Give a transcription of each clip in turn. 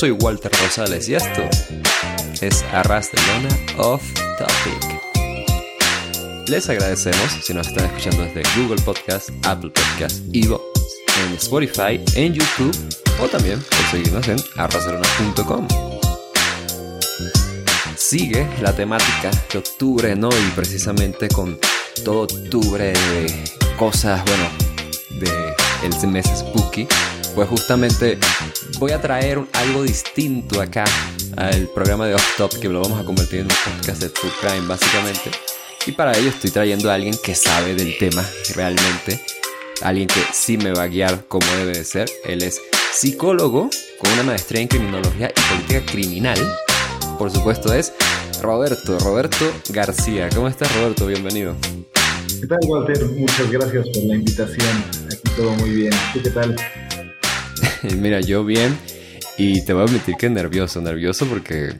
soy Walter Rosales y esto es Arrastelona Off Topic. Les agradecemos si nos están escuchando desde Google Podcast, Apple Podcast, Evo, en Spotify, en YouTube o también por seguirnos en arrastelona.com. Sigue la temática de octubre, ¿no? Y precisamente con todo octubre de cosas, bueno, de el mes spooky, pues justamente voy a traer algo distinto acá al programa de Off Top que lo vamos a convertir en un podcast de True Crime básicamente. Y para ello estoy trayendo a alguien que sabe del tema realmente, alguien que sí me va a guiar como debe de ser. Él es psicólogo con una maestría en criminología y política criminal. Por supuesto es Roberto, Roberto García. ¿Cómo estás Roberto? Bienvenido. ¿Qué tal, Walter? Muchas gracias por la invitación. Aquí todo muy bien. ¿Tú qué tal? Mira, yo bien. Y te voy a admitir que nervioso, nervioso porque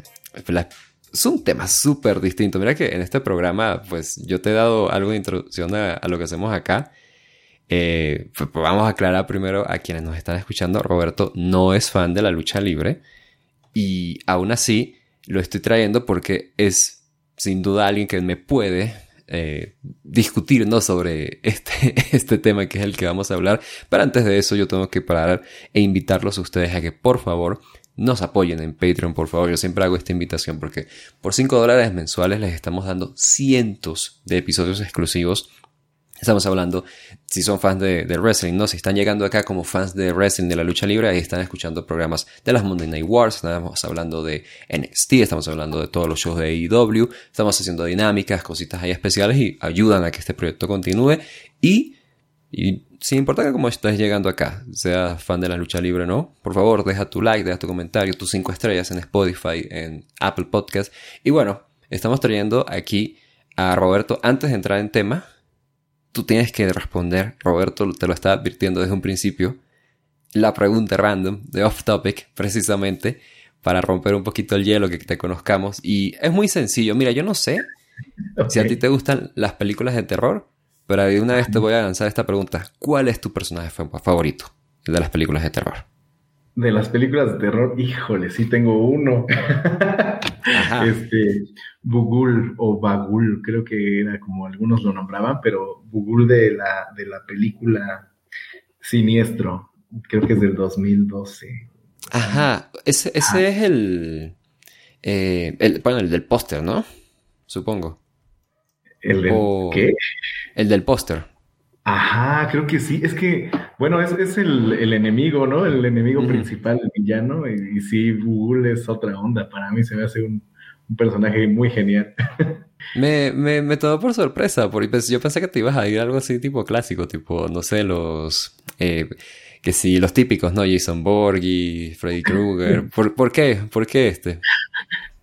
es un tema súper distinto. Mira que en este programa, pues yo te he dado algo de introducción a, lo que hacemos acá. Eh, pues, pues, vamos a aclarar primero a quienes nos están escuchando. Roberto no es fan de la lucha libre. Y aún así lo estoy trayendo porque es sin duda alguien que me puede eh, discutir sobre este, este tema que es el que vamos a hablar. Pero antes de eso yo tengo que parar e invitarlos a ustedes a que por favor nos apoyen en Patreon, por favor. Yo siempre hago esta invitación porque por 5 dólares mensuales les estamos dando cientos de episodios exclusivos Estamos hablando, si son fans de, wrestling, ¿no? Si están llegando acá como fans de wrestling, de la lucha libre, ahí están escuchando programas de las Monday Night Wars, estamos hablando de NXT, estamos hablando de todos los shows de AEW, estamos haciendo dinámicas, cositas ahí especiales y ayudan a que este proyecto continúe. Y, y sin importar como estás llegando acá, seas fan de la lucha libre o no, por favor, deja tu like, deja tu comentario, tus 5 estrellas en Spotify, en Apple Podcast. Y bueno, estamos trayendo aquí a Roberto antes de entrar en tema tú tienes que responder, Roberto te lo está advirtiendo desde un principio, la pregunta random de off topic, precisamente, para romper un poquito el hielo, que te conozcamos. Y es muy sencillo. Mira, yo no sé si a ti te gustan las películas de terror, pero de una vez te voy a lanzar esta pregunta. ¿Cuál es tu personaje favorito de las películas de terror? De las películas de terror, híjole, sí tengo uno. Este, Bugul o Bagul, creo que era como algunos lo nombraban, pero Bugul de la, de la película Siniestro, creo que es del 2012. Ajá, ese, ese es el, eh, el, bueno, el del póster, ¿no? Supongo. ¿El del qué? El del póster. Ajá, creo que sí. Es que, bueno, es, es el, el, enemigo, ¿no? El enemigo principal, el villano. Y, sí, Google es otra onda. Para mí se me hace un, un personaje muy genial. me, me, me tomó por sorpresa, porque pues, yo pensé que te ibas a ir algo así tipo clásico, tipo, no sé, los... Eh, que sí, los típicos, ¿no? Jason Borghi, Freddy Krueger. ¿Por, ¿Por qué? ¿Por qué este?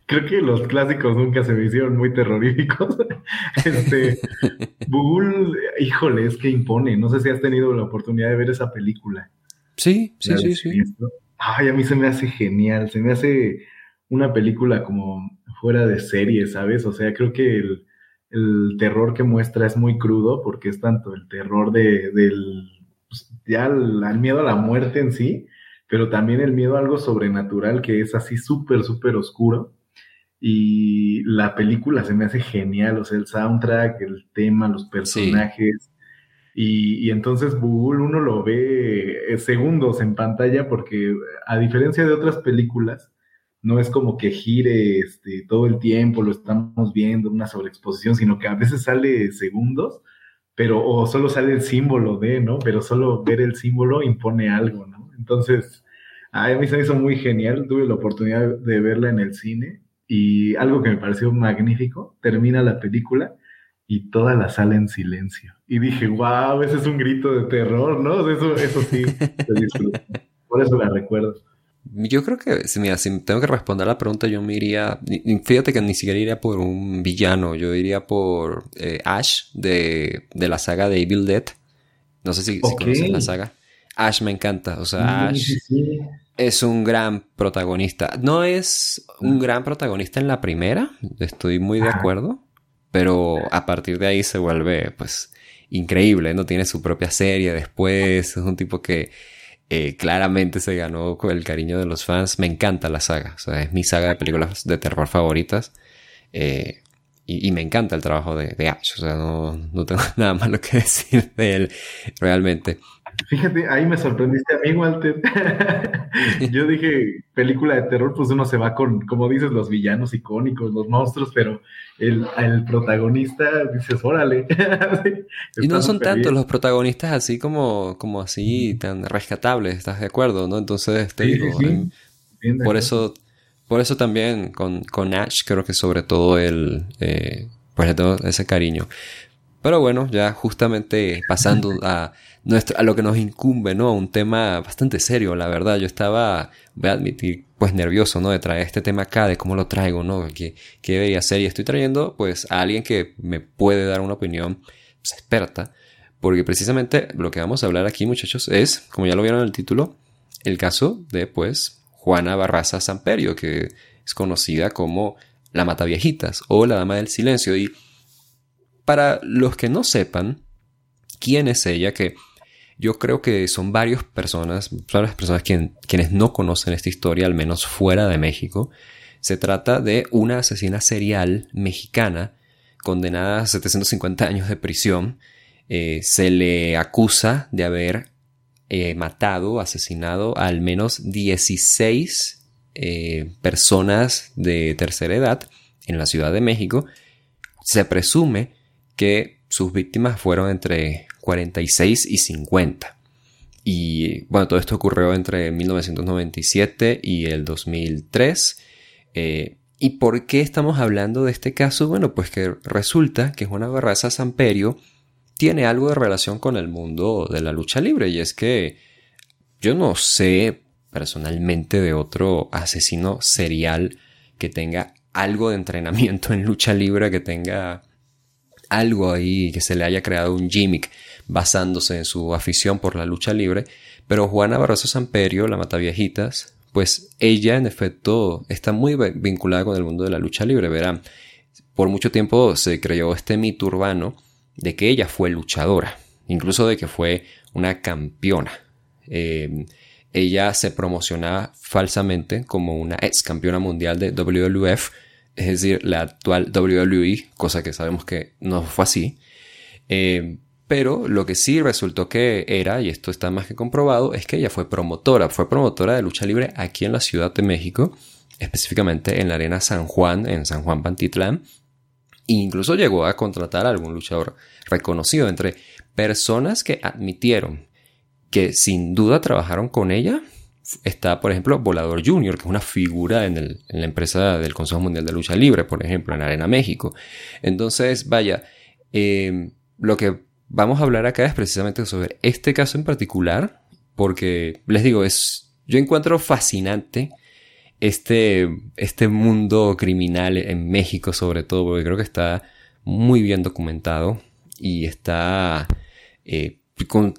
Creo que los clásicos nunca se me hicieron muy terroríficos. este, Bugul, híjole, es que impone. No sé si has tenido la oportunidad de ver esa película. Sí, sí, sí, sí. Ay, a mí se me hace genial. Se me hace una película como fuera de serie, ¿sabes? O sea, creo que el, terror que muestra es muy crudo porque es tanto el terror de, del, pues, ya el miedo a la muerte en sí, pero también el miedo a algo sobrenatural que es así súper, súper oscuro y la película se me hace genial, o sea, el soundtrack, el tema, los personajes. Y, entonces Google uno lo ve eh, segundos en pantalla porque a diferencia de otras películas, no es como que gire este, todo el tiempo, lo estamos viendo, una sobreexposición, sino que a veces sale segundos, pero o solo sale el símbolo de, ¿no? Pero solo ver el símbolo impone algo, ¿no? Entonces, a mí se me hizo muy genial, tuve la oportunidad de verla en el cine y algo que me pareció magnífico, termina la película y toda la sala en silencio. Y dije, wow, ese es un grito de terror, ¿no? Eso, eso sí, Por eso la recuerdo. Yo creo que, mira, si tengo que responder a la pregunta, yo me iría. Fíjate que ni siquiera iría por un villano, yo iría por eh, Ash de, de, la saga de Evil Dead. No sé si, conocen la saga. Ash me encanta, o sea, Ash es un gran protagonista. No es un gran protagonista en la primera, estoy muy de acuerdo, pero a partir de ahí se vuelve, pues, increíble, ¿no? Tiene su propia serie después, es un tipo que eh, claramente se ganó con el cariño de los fans. Me encanta la saga, o sea, es mi saga de películas de terror favoritas. Eh, y, me encanta el trabajo de, de Ash, o sea, no, no tengo nada malo que decir de él, realmente. Fíjate, ahí me sorprendiste a mí, Walter. Yo dije, película de terror, pues uno se va con, como dices, los villanos icónicos, los monstruos, pero el, el protagonista, dices, órale. y no son tantos los protagonistas así como, como así tan rescatables, ¿estás de acuerdo? ¿no? Entonces, te digo, por eso, por eso también con, con Ash creo que sobre todo él, eh, pues le tengo ese cariño. Pero bueno, ya justamente pasando a a lo que nos incumbe, ¿no? Un tema bastante serio, la verdad. Yo estaba, voy a admitir, pues nervioso, ¿no? De traer este tema acá, de cómo lo traigo, ¿no? ¿Qué, qué debería hacer? Y estoy trayendo, pues, a alguien que me puede dar una opinión pues, experta. Porque precisamente lo que vamos a hablar aquí, muchachos, es, como ya lo vieron en el título, el caso de, pues, Juana Barraza Samperio, que es conocida como la Mataviejitas o la Dama del Silencio. Y para los que no sepan quién es ella, que yo creo que son varias personas, varias personas quienes no conocen esta historia, al menos fuera de México. Se trata de una asesina serial mexicana condenada a 750 años de prisión. Eh, se le acusa de haber eh, matado, asesinado a al menos 16 eh, personas de tercera edad en la Ciudad de México. Se presume que sus víctimas fueron entre 46 y 50. Y bueno, todo esto ocurrió entre 1997 y el 2003. Eh, ¿Y por qué estamos hablando de este caso? Bueno, pues que resulta que Juana Barraza Samperio tiene algo de relación con el mundo de la lucha libre. Y es que yo no sé personalmente de otro asesino serial que tenga algo de entrenamiento en lucha libre, que tenga algo ahí, que se le haya creado un gimmick basándose en su afición por la lucha libre, pero Juana Barroso Samperio, la Mataviejitas, pues ella en efecto está muy vinculada con el mundo de la lucha libre, verán. Por mucho tiempo se creyó este mito urbano de que ella fue luchadora, incluso de que fue una campeona. Em, ella se promocionaba falsamente como una ex campeona mundial de WWF, es decir, la actual WWE, cosa que sabemos que no fue así. Em, pero lo que sí resultó que era, y esto está más que comprobado, es que ella fue promotora, fue promotora de lucha libre aquí en la Ciudad de México, específicamente en la Arena San Juan, en San Juan Pantitlán, e incluso llegó a contratar a algún luchador reconocido entre personas que admitieron que sin duda trabajaron con ella. Está, por ejemplo, Volador Junior, que es una figura en, la empresa del Consejo Mundial de Lucha Libre, por ejemplo, en Arena México. Entonces, vaya, eh, lo que vamos a hablar acá es precisamente sobre este caso en particular, porque les digo, es, yo encuentro fascinante este, este mundo criminal en México sobre todo, porque creo que está muy bien documentado y está, eh,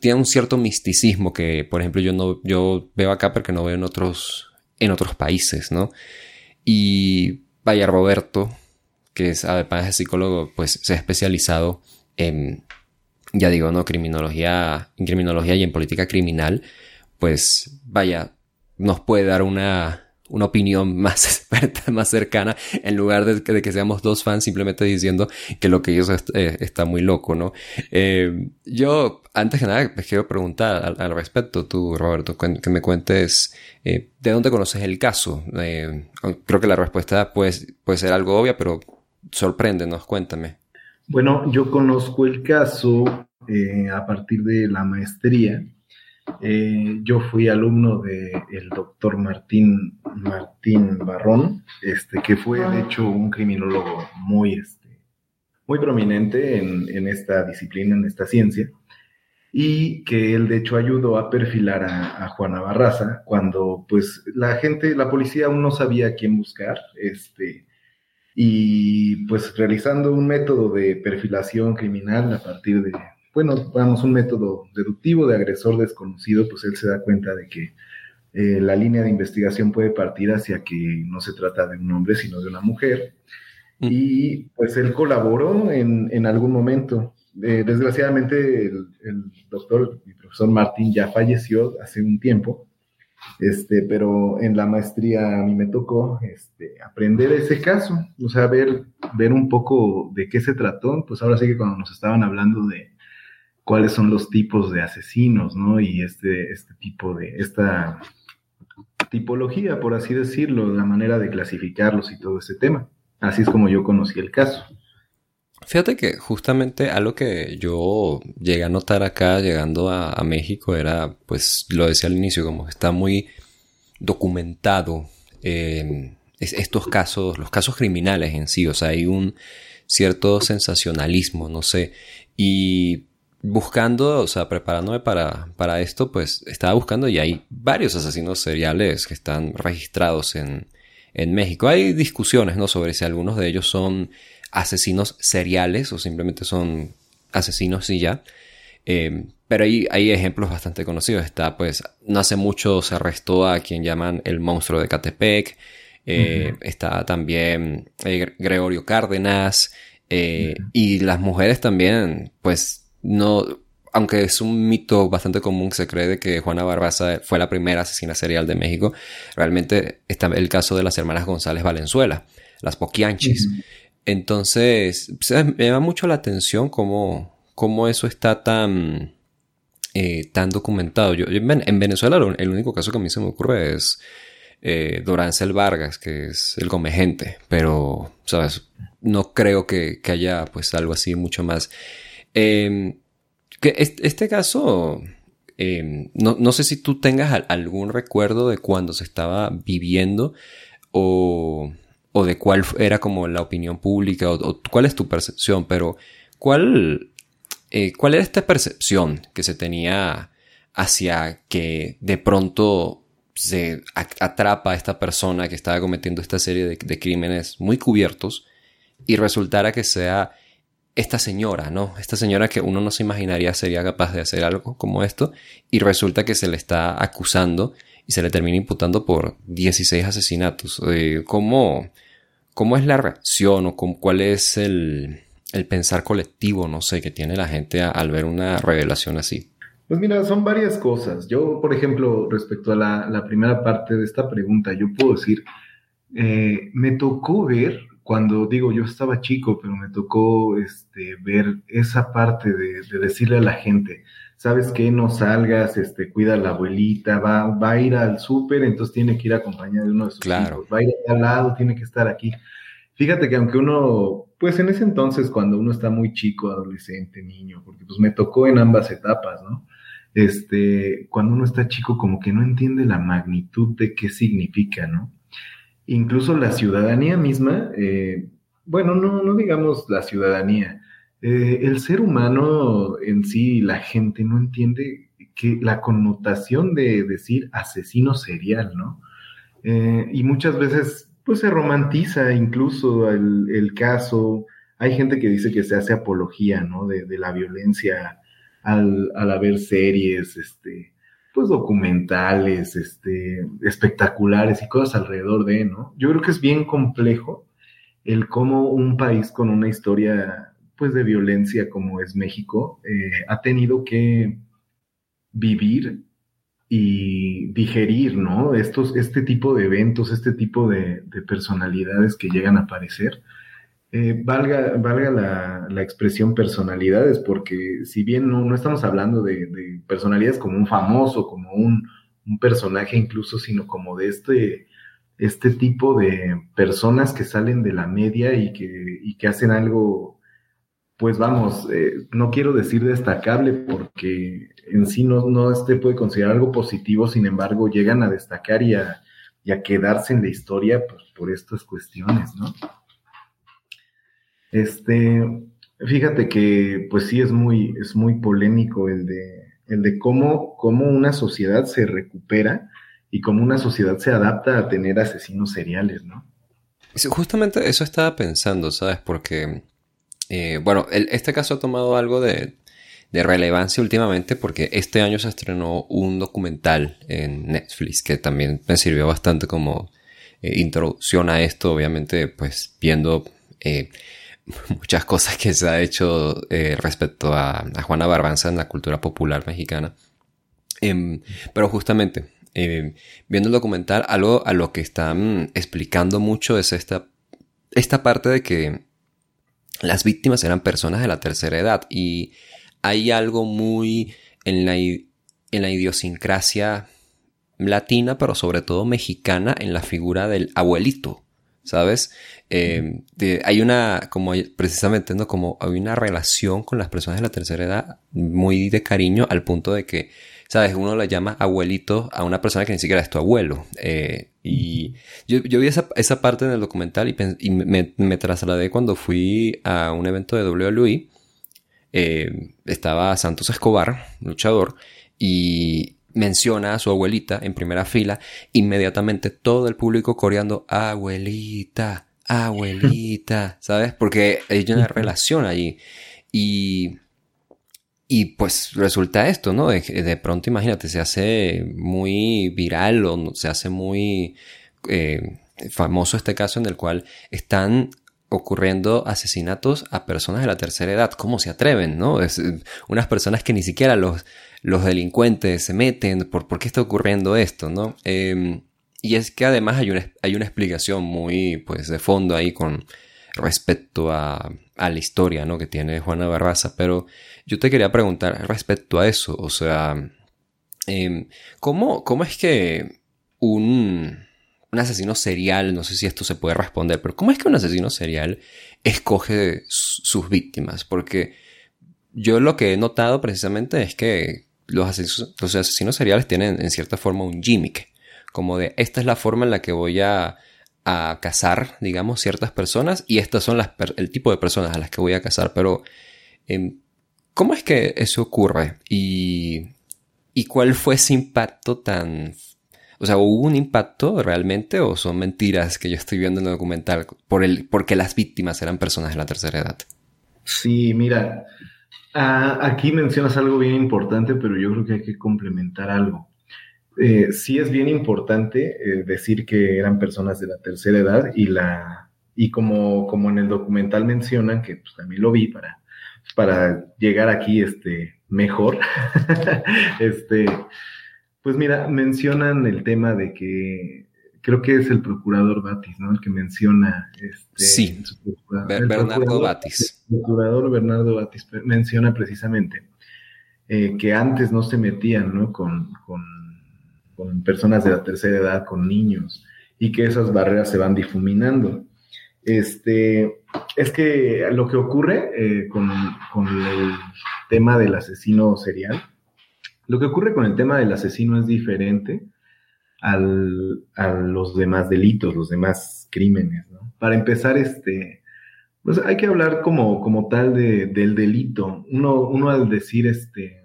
tiene un cierto misticismo que, por ejemplo, yo no, yo veo acá porque no veo en otros, en otros países, ¿no? Y vaya Roberto, que es además de psicólogo, pues se ha especializado en ya digo, ¿no? Criminología, en criminología y en política criminal, pues vaya, nos puede dar una, una opinión más experta, más cercana, en lugar de, que seamos dos fans simplemente diciendo que lo que ellos eh, está muy loco, ¿no? Eh, yo, antes que nada, quiero preguntar al, respecto, tú, Roberto, que, me cuentes eh, de dónde conoces el caso. creo que la respuesta puede, puede ser algo obvia, pero sorpréndenos, cuéntame. Bueno, yo conozco el caso eh, a partir de la maestría. Eh, yo fui alumno del doctor Martín, Martín Barrón, este, que fue de hecho un criminólogo muy, este, muy prominente en, esta disciplina, en esta ciencia, y que él de hecho ayudó a perfilar a, a, Juana Barraza cuando pues la gente, la policía aún no sabía a quién buscar, este, y pues realizando un método de perfilación criminal a partir de, bueno, vamos, un método deductivo de agresor desconocido, pues él se da cuenta de que eh, la línea de investigación puede partir hacia que no se trata de un hombre, sino de una mujer. Mm. Y pues él colaboró en, en algún momento. Eh, desgraciadamente el, el, doctor, mi profesor Martín ya falleció hace un tiempo, este, pero en la maestría a mí me tocó este, aprender ese caso, o sea, ver, ver un poco de qué se trató, pues ahora sí que cuando nos estaban hablando de cuáles son los tipos de asesinos, ¿no? Y este, este tipo de, esta tipología, por así decirlo, la manera de clasificarlos y todo ese tema. Así es como yo conocí el caso. Fíjate que justamente algo que yo llegué a notar acá llegando a, México era, pues lo decía al inicio, como está muy documentado eh, estos casos, los casos criminales en sí, o sea, hay un cierto sensacionalismo, no sé, y buscando, o sea, preparándome para, para esto, pues estaba buscando y hay varios asesinos seriales que están registrados en, en México. Hay discusiones, ¿no? Sobre si algunos de ellos son asesinos seriales o simplemente son asesinos y ya. Eh, pero hay, hay ejemplos bastante conocidos. Está, pues, no hace mucho se arrestó a quien llaman el monstruo de Catepec. Eh, está también eh, Gregorio Cárdenas. Y las mujeres también, pues, no, aunque es un mito bastante común, se cree de que Juana Barbaza fue la primera asesina serial de México. Realmente está el caso de las hermanas González Valenzuela, las Poquianchis. Entonces, me llama mucho la atención cómo, cómo eso está tan, eh, tan documentado. Yo, en Venezuela el único caso que a mí se me ocurre es eh, Dorancel Vargas, que es el comegente, pero, ¿sabes? No creo que, haya pues algo así mucho más. Em, este, caso, em, no, sé si tú tengas algún recuerdo de cuando se estaba viviendo o o de cuál era como la opinión pública o, cuál es tu percepción, pero ¿cuál, eh, ¿cuál era esta percepción que se tenía hacia que de pronto se atrapa a esta persona que estaba cometiendo esta serie de, crímenes muy cubiertos y resultara que sea esta señora, ¿no? Esta señora que uno no se imaginaría sería capaz de hacer algo como esto y resulta que se le está acusando y se le termina imputando por 16 asesinatos. Eh, ¿Cómo, ¿Cómo es la reacción o cuál es el, pensar colectivo, no sé, que tiene la gente al ver una revelación así? Pues mira, son varias cosas. Yo, por ejemplo, respecto a la, primera parte de esta pregunta, yo puedo decir, eh, me tocó ver, cuando digo yo estaba chico, pero me tocó este, ver esa parte de decirle a la gente, ¿sabes qué? No salgas, este, cuida a la abuelita, va, va a ir al súper, entonces tiene que ir acompañado de uno de sus claro. hijos, va a ir al lado, tiene que estar aquí. Fíjate que aunque uno, pues en ese entonces, cuando uno está muy chico, adolescente, niño, porque pues me tocó en ambas etapas, ¿no? Este, cuando uno está chico, como que no entiende la magnitud de qué significa, ¿no? Incluso la ciudadanía misma, eh, bueno, no, no digamos la ciudadanía, eh, el ser humano en sí, la gente no entiende que la connotación de decir asesino serial, ¿no? Eh, y muchas veces, pues se romantiza incluso el, caso. Hay gente que dice que se hace apología, ¿no? De, la violencia al, al haber series, este, pues documentales, este, espectaculares y cosas alrededor de, ¿no? Yo creo que es bien complejo el cómo un país con una historia pues de violencia como es México, eh, ha tenido que vivir y digerir, ¿no? Estos, este tipo de eventos, este tipo de, personalidades que llegan a aparecer. Eh, valga valga la, expresión personalidades, porque si bien no, no estamos hablando de, personalidades como un famoso, como un, un, personaje incluso, sino como de este, este tipo de personas que salen de la media y que, y que hacen algo pues vamos, eh, no quiero decir destacable porque en sí no, no este puede considerar algo positivo, sin embargo llegan a destacar y a, quedarse en la historia pues, por estas cuestiones, ¿no? Este, fíjate que pues sí es muy, es muy polémico el de, el de cómo, cómo una sociedad se recupera y cómo una sociedad se adapta a tener asesinos seriales, ¿no? Justamente eso estaba pensando, ¿sabes? Porque eh, bueno, este caso ha tomado algo de, relevancia últimamente porque este año se estrenó un documental en Netflix que también me sirvió bastante como eh, introducción a esto, obviamente pues viendo eh, muchas cosas que se ha hecho respecto a, Juana Barbanza en la cultura popular mexicana. Em, pero justamente, viendo el documental, algo a lo que están explicando mucho es esta, esta parte de que las víctimas eran personas de la tercera edad y hay algo muy en la, en la idiosincrasia latina, pero sobre todo mexicana, en la figura del abuelito, ¿sabes? Eh, hay una, como precisamente, ¿no? Como hay una relación con las personas de la tercera edad muy de cariño al punto de que, ¿sabes? Uno le llama abuelito a una persona que ni siquiera es tu abuelo. Eh, y yo, vi esa, esa, parte en el documental y, me, me, trasladé cuando fui a un evento de WWE. Eh, estaba Santos Escobar, luchador, y, menciona a su abuelita en primera fila, inmediatamente todo el público coreando abuelita, abuelita, ¿sabes? Porque hay una relación allí. Y, y pues resulta esto, ¿no? De, pronto, imagínate, se hace muy viral o se hace muy eh, famoso este caso en el cual están ocurriendo asesinatos a personas de la tercera edad. ¿Cómo se atreven, no? Es, unas personas que ni siquiera los los delincuentes se meten, por, por qué está ocurriendo esto, ¿no? Em, y es que además hay una, hay una explicación muy, pues, de fondo ahí con respecto a, a la historia, ¿no? Que tiene Juana Barraza, pero yo te quería preguntar respecto a eso, o sea, em, ¿cómo, ¿cómo es que un, un asesino serial, no sé si esto se puede responder, pero ¿cómo es que un asesino serial escoge sus víctimas? Porque yo lo que he notado precisamente es que los asesinos, los asesinos seriales tienen en cierta forma un gimmick, como de esta es la forma en la que voy a, a cazar, digamos, ciertas personas y estas son las, el tipo de personas a las que voy a cazar, pero em, ¿cómo es que eso ocurre? ¿Y, ¿Y cuál fue ese impacto tan... O sea, ¿hubo un impacto realmente o son mentiras que yo estoy viendo en el documental por el, porque las víctimas eran personas de la tercera edad? Sí, mira, aquí mencionas algo bien importante, pero yo creo que hay que complementar algo. Eh, sí es bien importante eh, decir que eran personas de la tercera edad y la y como, como en el documental mencionan, que pues, también lo vi para, para llegar aquí este, mejor, este, pues mira, mencionan el tema de que creo que es el procurador Batis, ¿no? El que menciona. Este, sí, Bernardo Batis. El procurador Bernardo Batis menciona precisamente eh, que antes no se metían, ¿no? Con, con, personas de la tercera edad, con niños, y que esas barreras se van difuminando. Este, es que lo que ocurre eh, con, con el tema del asesino serial, lo que ocurre con el tema del asesino es diferente al, a los demás delitos, los demás crímenes, ¿no? Para empezar, este, pues hay que hablar como, como tal de, del delito. Uno, uno al decir este,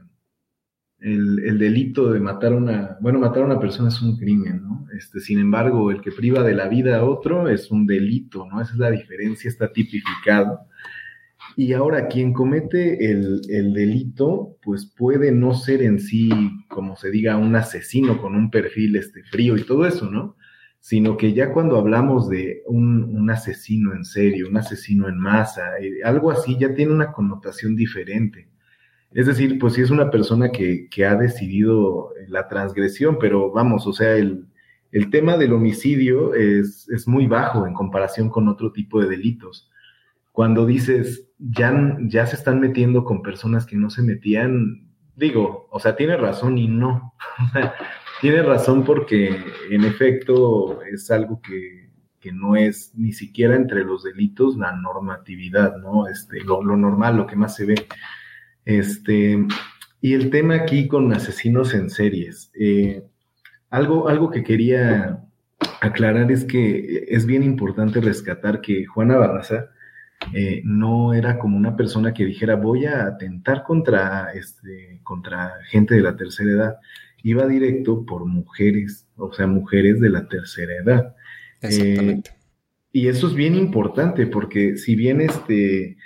el, el, delito de matar a una, bueno, matar a una persona es un crimen, ¿no? Este, sin embargo, el que priva de la vida a otro es un delito, ¿no? Esa es la diferencia, está tipificado. Y ahora, quien comete el, delito, pues puede no ser en sí, como se diga, un asesino con un perfil este, frío y todo eso, ¿no? Sino que ya cuando hablamos de un, asesino en serio, un asesino en masa, eh, algo así ya tiene una connotación diferente. Es decir, pues sí es una persona que, ha decidido la transgresión, pero vamos, o sea, el, tema del homicidio es muy bajo en comparación con otro tipo de delitos cuando dices, ya, ya se están metiendo con personas que no se metían, digo, o sea, tiene razón y no. tiene razón porque en efecto es algo que, que, no es ni siquiera entre los delitos la normatividad, ¿no? Este, lo, normal, lo que más se ve. Este, y el tema aquí con asesinos en series. Eh, algo, algo que quería aclarar es que es bien importante rescatar que Juana Barraza eh, no era como una persona que dijera voy a atentar contra, este, contra gente de la tercera edad. Iba directo por mujeres, o sea, mujeres de la tercera edad. Exactamente. Eh, y eso es bien importante porque si bien este,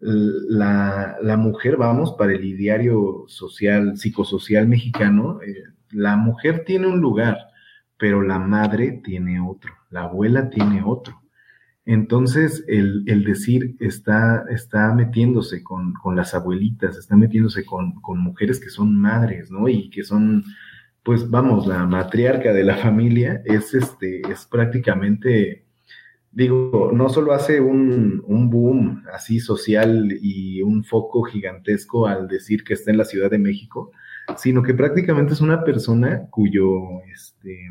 la, la, mujer, vamos, para el ideario social, psicosocial mexicano, eh, la mujer tiene un lugar, pero la madre tiene otro, la abuela tiene otro. Entonces, el, decir está, está metiéndose con, las abuelitas, está metiéndose con, con, mujeres que son madres, ¿no? Y que son, pues vamos, la matriarca de la familia, es, este, es prácticamente, digo, no solo hace un, un boom así social y un foco gigantesco al decir que está en la Ciudad de México, sino que prácticamente es una persona cuyo, este,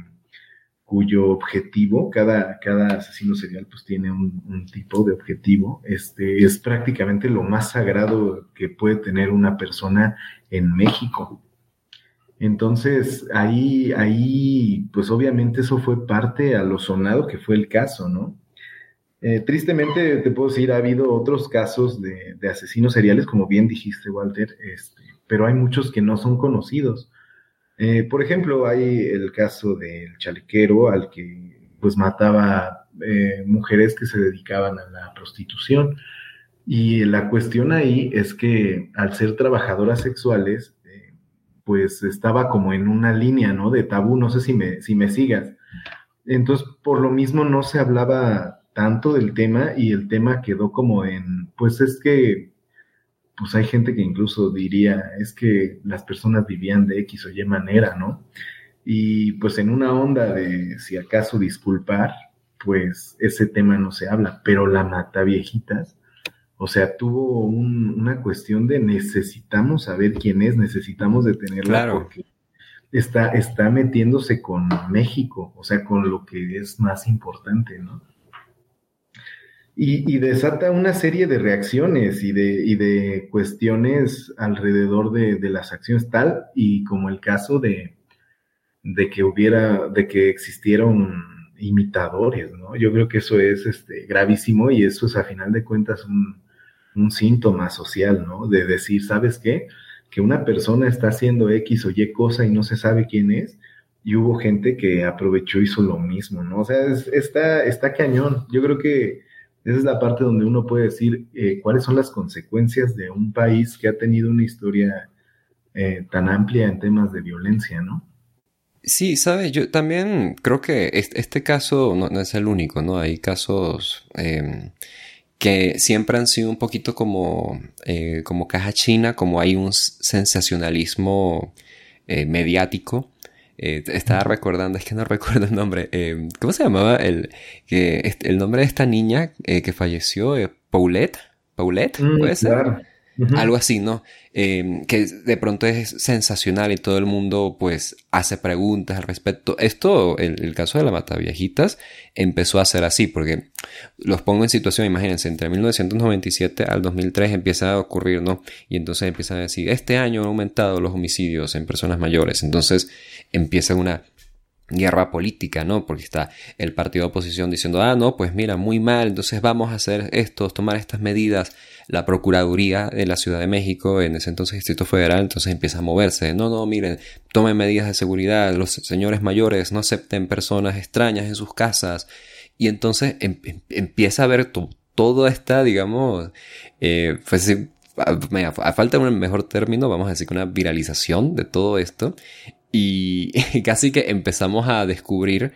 cuyo objetivo, cada, cada asesino serial pues tiene un, tipo de objetivo, este, es prácticamente lo más sagrado que puede tener una persona en México. Entonces, ahí, ahí, pues obviamente eso fue parte a lo sonado que fue el caso, ¿no? Eh, tristemente, te puedo decir, ha habido otros casos de, de, asesinos seriales, como bien dijiste, Walter, este, pero hay muchos que no son conocidos. Eh, por ejemplo, hay el caso del chalequero al que pues mataba eh, mujeres que se dedicaban a la prostitución. Y la cuestión ahí es que al ser trabajadoras sexuales, eh, pues estaba como en una línea, ¿no? De tabú, no sé si me, si me sigas. Entonces, por lo mismo no se hablaba tanto del tema y el tema quedó como en, pues es que pues hay gente que incluso diría, es que las personas vivían de X o Y manera, ¿no? Y pues en una onda de si acaso disculpar, pues ese tema no se habla, pero la mata viejitas, o sea, tuvo una cuestión de necesitamos saber quién es, necesitamos detenerla claro. porque está, está metiéndose con México, o sea, con lo que es más importante, ¿no? Y, desata una serie de reacciones y de, y de cuestiones alrededor de, las acciones, tal y como el caso de, de que hubiera, de que existieron imitadores, ¿no? Yo creo que eso es este, gravísimo y eso es a final de cuentas un, un síntoma social, ¿no? De decir, ¿sabes qué? Que una persona está haciendo X o Y cosa y no se sabe quién es, y hubo gente que aprovechó y hizo lo mismo, ¿no? O sea, está, está cañón. Yo creo que esa es la parte donde uno puede decir eh, cuáles son las consecuencias de un país que ha tenido una historia eh, tan amplia en temas de violencia, ¿no? Sí, sabes, yo también creo que este, caso no, es el único, ¿no? Hay casos em, que siempre han sido un poquito como, eh, como caja china, como hay un sensacionalismo mediático eh, estaba recordando, es que no recuerdo el nombre. Eh, ¿Cómo se llamaba el, que, el nombre de esta niña eh, que falleció? Paulette. ¿Paulette? Mm, ¿Puede ser? Algo así, ¿no? Em, que de pronto es sensacional y todo el mundo pues hace preguntas al respecto. Esto, el, el caso de la Mata Viejitas, empezó a ser así porque los pongo en situación, imagínense, entre 1997 al 2003 empieza a ocurrir, ¿no? Y entonces empiezan a decir, este año han aumentado los homicidios en personas mayores. Entonces empieza una guerra política, ¿no? Porque está el partido de oposición diciendo, ah, no, pues mira, muy mal, entonces vamos a hacer esto, tomar estas medidas. La Procuraduría de la Ciudad de México, en ese entonces Distrito Federal, entonces empieza a moverse. No, no, miren, tomen medidas de seguridad, los señores mayores no acepten personas extrañas en sus casas. Y entonces em, em, empieza a ver toda esta, digamos, eh, pues, a, falta de un mejor término, vamos a decir que una viralización de todo esto. Y casi que empezamos a descubrir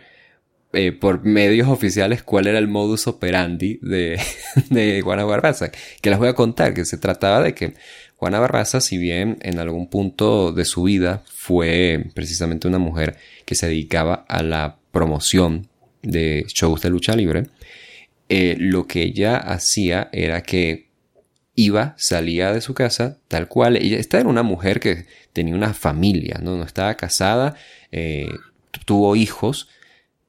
eh, por medios oficiales cuál era el modus operandi de, de Juana Barraza. Que les voy a contar, que se trataba de que Juana Barraza, si bien en algún punto de su vida fue precisamente una mujer que se dedicaba a la promoción de shows de lucha libre, eh, lo que ella hacía era que iba, salía de su casa, tal cual. Ella, esta era una mujer que tenía una familia, ¿no? No estaba casada, eh, tuvo hijos,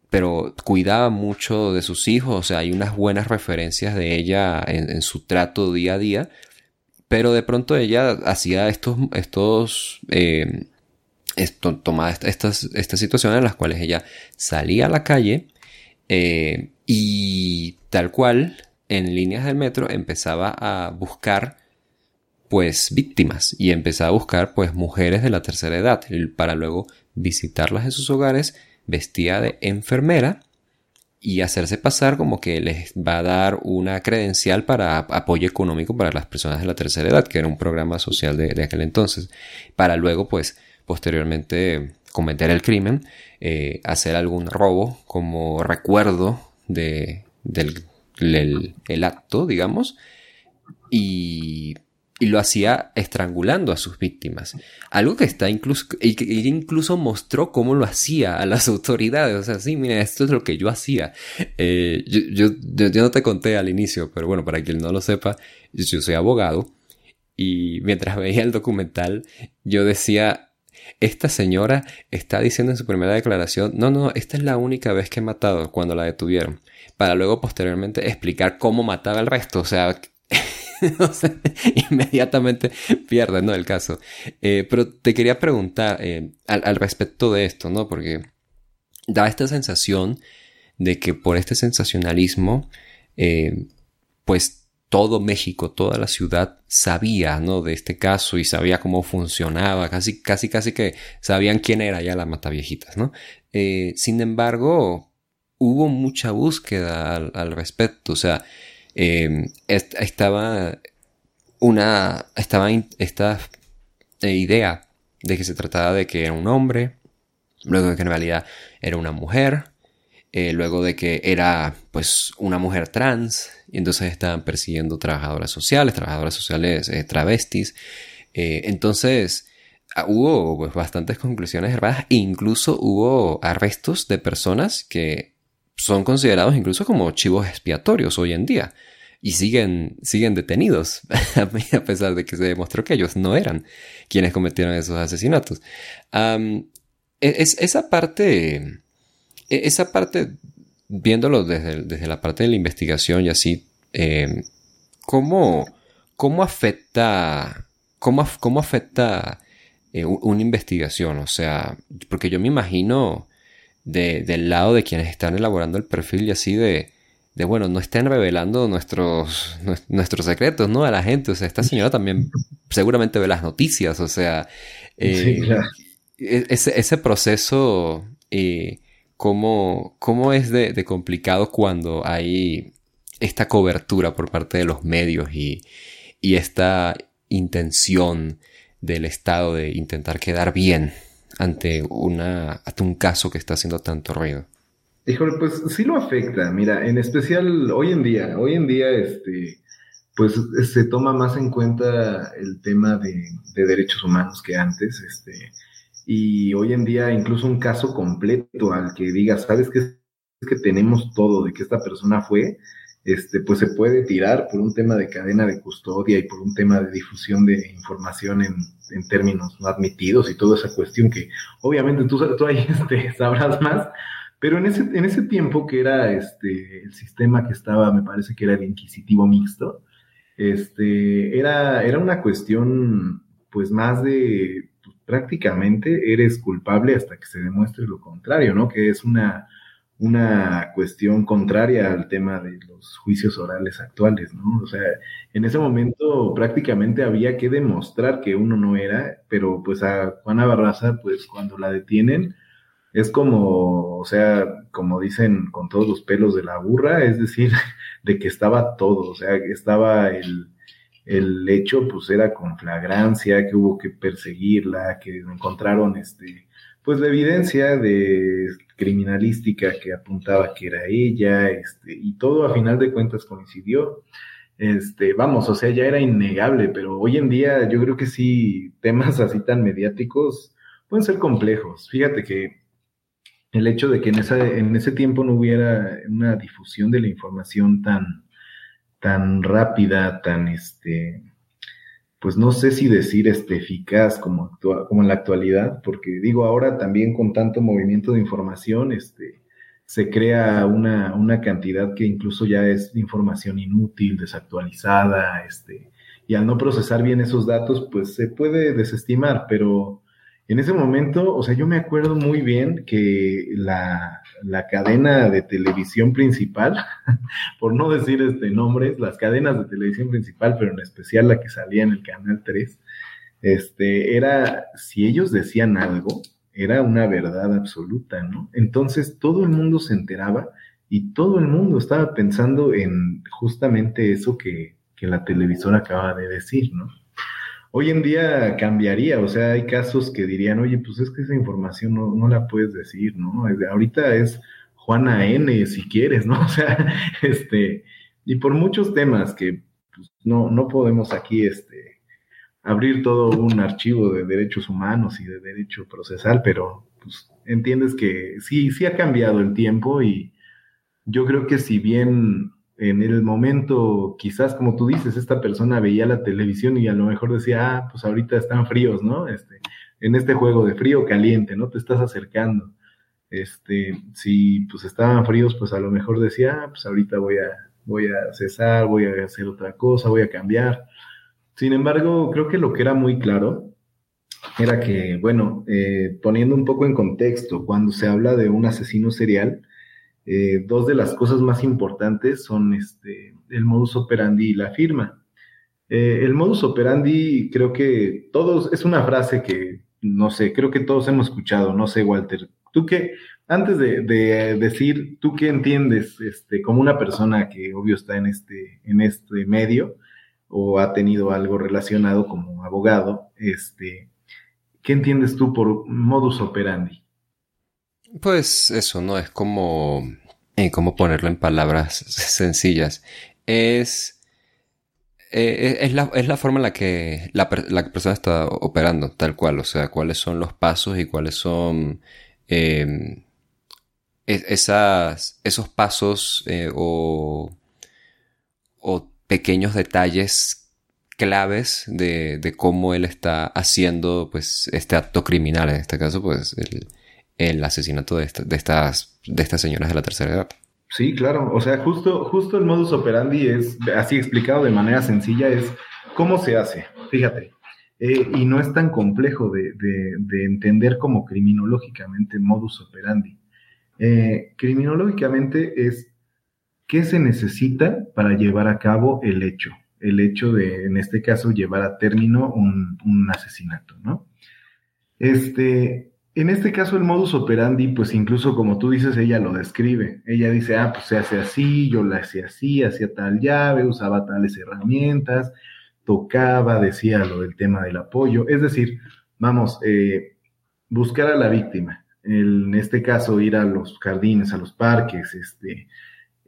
pero cuidaba mucho de sus hijos, o sea, hay unas buenas referencias de ella en, su trato día a día, pero de pronto ella hacía estos, estos, eh, tomaba estas, estas situaciones en las cuales ella salía a la calle eh, y tal cual en líneas del metro empezaba a buscar pues víctimas y empezaba a buscar pues mujeres de la tercera edad para luego visitarlas en sus hogares vestida de enfermera y hacerse pasar como que les va a dar una credencial para apoyo económico para las personas de la tercera edad, que era un programa social de, aquel entonces, para luego pues posteriormente cometer el crimen, eh, hacer algún robo como recuerdo de, del el, acto, digamos, y, lo hacía estrangulando a sus víctimas. Algo que está incluso, y que incluso mostró cómo lo hacía a las autoridades. O sea, sí, mira, esto es lo que yo hacía. Eh, yo, yo, no te conté al inicio, pero bueno, para quien no lo sepa, yo soy abogado. Y mientras veía el documental, yo decía, esta señora está diciendo en su primera declaración, no, no, esta es la única vez que he matado cuando la detuvieron, para luego posteriormente explicar cómo mataba al resto, o sea, inmediatamente pierde, ¿no? El caso. Eh, pero te quería preguntar eh, al, respecto de esto, ¿no? Porque da esta sensación de que por este sensacionalismo, eh, pues todo México, toda la ciudad sabía, ¿no? De este caso y sabía cómo funcionaba, casi, casi, casi que sabían quién era ya la Mataviejitas, ¿no? Sin embargo, hubo mucha búsqueda al, respecto, o sea, em, estaba una, estaba esta eh, idea de que se trataba de que era un hombre, luego de que en realidad era una mujer, eh, luego de que era pues una mujer trans, y entonces estaban persiguiendo trabajadoras sociales, trabajadoras sociales eh, travestis. Entonces ah, hubo pues, bastantes conclusiones erradas e incluso hubo arrestos de personas que son considerados incluso como chivos expiatorios hoy en día y siguen, siguen detenidos, a pesar de que se demostró que ellos no eran quienes cometieron esos asesinatos. E, es, esa parte e, esa parte, viéndolo desde, desde, la parte de la investigación y así, eh, ¿cómo, ¿cómo, afecta, cómo, cómo afecta eh, una investigación? O sea, porque yo me imagino del lado de quienes están elaborando el perfil y así de, de bueno, no estén revelando nuestros, nuestros secretos, ¿no? A la gente. O sea, esta señora también seguramente ve las noticias, o sea, eh, e, ese, ese, proceso cómo, cómo es de, complicado cuando hay esta cobertura por parte de los medios y, esta intención del Estado de intentar quedar bien ante, una, ante un caso que está haciendo tanto ruido. Híjole, pues sí lo afecta. Mira, en especial hoy en día, hoy en día, este, pues se toma más en cuenta el tema de, de derechos humanos que antes. Este, y hoy en día incluso un caso completo al que digas, ¿sabes qué? Es que tenemos todo de que esta persona fue, este, pues se puede tirar por un tema de cadena de custodia y por un tema de difusión de información en, en términos no admitidos y toda esa cuestión que obviamente tú, tú ahí este, sabrás más, pero en ese, en ese tiempo que era este, el sistema que estaba, me parece que era el inquisitivo mixto, este, era, era una cuestión pues más de prácticamente eres culpable hasta que se demuestre lo contrario, ¿no? Que es una, una cuestión contraria al tema de los juicios orales actuales, ¿no? O sea, en ese momento prácticamente había que demostrar que uno no era, pero pues a Juana Barraza, pues cuando la detienen, es como, o sea, como dicen con todos los pelos de la burra, es decir, de que estaba todo, o sea, estaba el, el hecho pues era con flagrancia, que hubo que perseguirla, que encontraron este pues la evidencia de criminalística que apuntaba que era ella, este, y todo a final de cuentas coincidió. Este, vamos, o sea, ya era innegable, pero hoy en día yo creo que sí, temas así tan mediáticos pueden ser complejos. Fíjate que el hecho de que en, esa, en ese tiempo no hubiera una difusión de la información tan, tan rápida, tan este, pues no sé si decir este eficaz como, como en la actualidad, porque digo ahora también con tanto movimiento de información, este, se crea una, una cantidad que incluso ya es información inútil, desactualizada, este, y al no procesar bien esos datos, pues se puede desestimar, pero en ese momento, o sea, yo me acuerdo muy bien que la, cadena de televisión principal, por no decir este nombres, las cadenas de televisión principal, pero en especial la que salía en el canal 3, este, era, si ellos decían algo, era una verdad absoluta, ¿no? Entonces todo el mundo se enteraba y todo el mundo estaba pensando en justamente eso que, que la televisora acaba de decir, ¿no? Hoy en día cambiaría, o sea, hay casos que dirían, oye, pues es que esa información no, no la puedes decir, ¿no? Ahorita es Juana N, si quieres, ¿no? O sea, este, y por muchos temas que pues, no, no podemos aquí este, abrir todo un archivo de derechos humanos y de derecho procesal, pero pues, entiendes que sí, sí ha cambiado el tiempo y yo creo que si bien en el momento, quizás como tú dices, esta persona veía la televisión y a lo mejor decía, ah, pues ahorita están fríos, ¿no? Este, en este juego de frío caliente, ¿no? Te estás acercando. Este, si pues estaban fríos, pues a lo mejor decía, ah, pues ahorita voy a, voy a cesar, voy a hacer otra cosa, voy a cambiar. Sin embargo, creo que lo que era muy claro era que, bueno, eh, poniendo un poco en contexto, cuando se habla de un asesino serial, eh, dos de las cosas más importantes son este, el modus operandi y la firma. Eh, el modus operandi, creo que todos, es una frase que, no sé, creo que todos hemos escuchado, no sé, Walter. Tú qué, antes de, decir, tú qué entiendes este, como una persona que obvio está en este, en este medio o ha tenido algo relacionado como abogado, este, ¿qué entiendes tú por modus operandi? Pues eso, ¿no? Es como... Eh, ¿Cómo ponerlo en palabras sencillas? Es... Eh, es, la, es, la, forma en la que la, persona está operando, tal cual. O sea, cuáles son los pasos y cuáles son em, esas, esos pasos eh, o, o, pequeños detalles claves de, de, cómo él está haciendo pues, este acto criminal. En este caso, pues el, el asesinato de, estas, de estas señoras de la tercera edad. Sí, claro. O sea, justo, justo el modus operandi es, así explicado de manera sencilla, es cómo se hace. Fíjate. Eh, y no es tan complejo de, de, entender como criminológicamente modus operandi. Eh, criminológicamente es qué se necesita para llevar a cabo el hecho. El hecho de, en este caso, llevar a término un, un asesinato, ¿no? Este, en este caso el modus operandi, pues incluso como tú dices, ella lo describe. Ella dice, ah, pues se hace así, yo la hacía así, hacía tal llave, usaba tales herramientas, tocaba, decía lo del tema del apoyo. Es decir, vamos, eh, buscar a la víctima. en este caso, ir a los jardines, a los parques, este,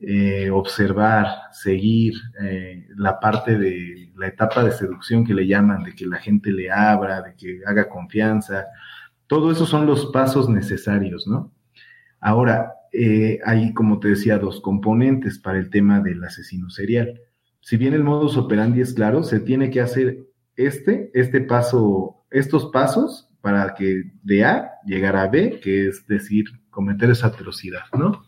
eh, observar, seguir eh, la parte de la etapa de seducción que le llaman, de que la gente le abra, de que haga confianza, todo eso son los pasos necesarios, ¿no? Ahora, eh, hay, como te decía, dos componentes para el tema del asesino serial. Si bien el modus operandi es claro, se tiene que hacer este, este paso, estos pasos para que de A llegar a B, que es decir, cometer esa atrocidad, ¿no?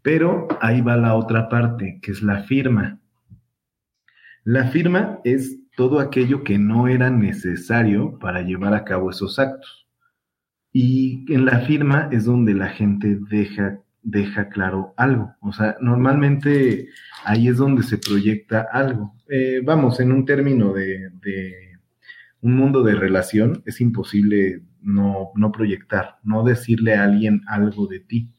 Pero ahí va la otra parte, que es la firma. La firma es todo aquello que no era necesario para llevar a cabo esos actos. Y en la firma es donde la gente deja, deja claro algo. O sea, normalmente ahí es donde se proyecta algo. Eh, vamos, en un término de, de, un mundo de relación, es imposible no, no proyectar, no decirle a alguien algo de ti.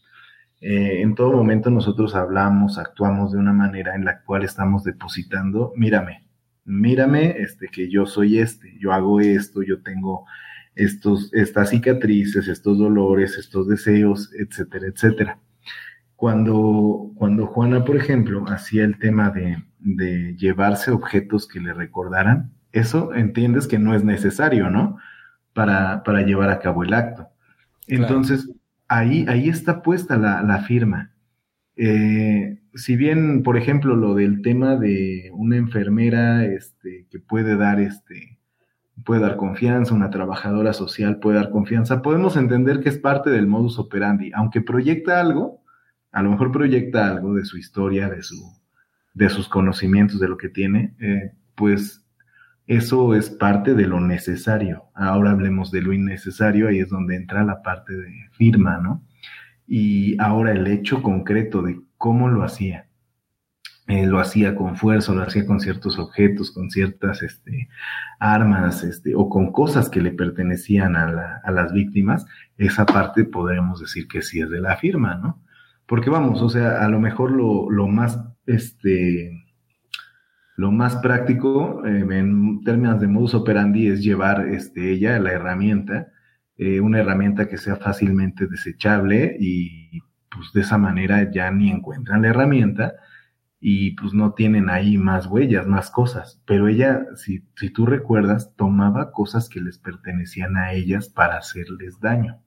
Eh, en todo momento nosotros hablamos, actuamos de una manera en la cual estamos depositando, mírame, mírame, este, que yo soy este, yo hago esto, yo tengo estos, estas cicatrices, estos dolores, estos deseos, etcétera, etcétera. Cuando, cuando Juana, por ejemplo, hacía el tema de, de llevarse objetos que le recordaran, eso entiendes que no es necesario, ¿no? Para, para llevar a cabo el acto. Entonces, ahí, ahí está puesta la, la firma. Eh, si bien, por ejemplo, lo del tema de una enfermera este, que puede dar este, puede dar confianza, una trabajadora social puede dar confianza, podemos entender que es parte del modus operandi, aunque proyecta algo, a lo mejor proyecta algo de su historia, de, su, de sus conocimientos, de lo que tiene, eh, pues eso es parte de lo necesario. Ahora hablemos de lo innecesario, ahí es donde entra la parte de firma, ¿no? Y ahora el hecho concreto de cómo lo hacía. Eh, lo hacía con fuerza, lo hacía con ciertos objetos, con ciertas este, armas, este, o con cosas que le pertenecían a, las víctimas, esa parte podemos decir que sí es de la firma, ¿no? Porque vamos, o sea, a lo mejor lo, más, este, lo más práctico eh, en términos de modus operandi es llevar este, ella la herramienta, eh, una herramienta que sea fácilmente desechable y pues de esa manera ya ni encuentran la herramienta y pues no tienen ahí más huellas, más cosas. Pero ella, si, si tú recuerdas, tomaba cosas que les pertenecían a ellas para hacerles daño.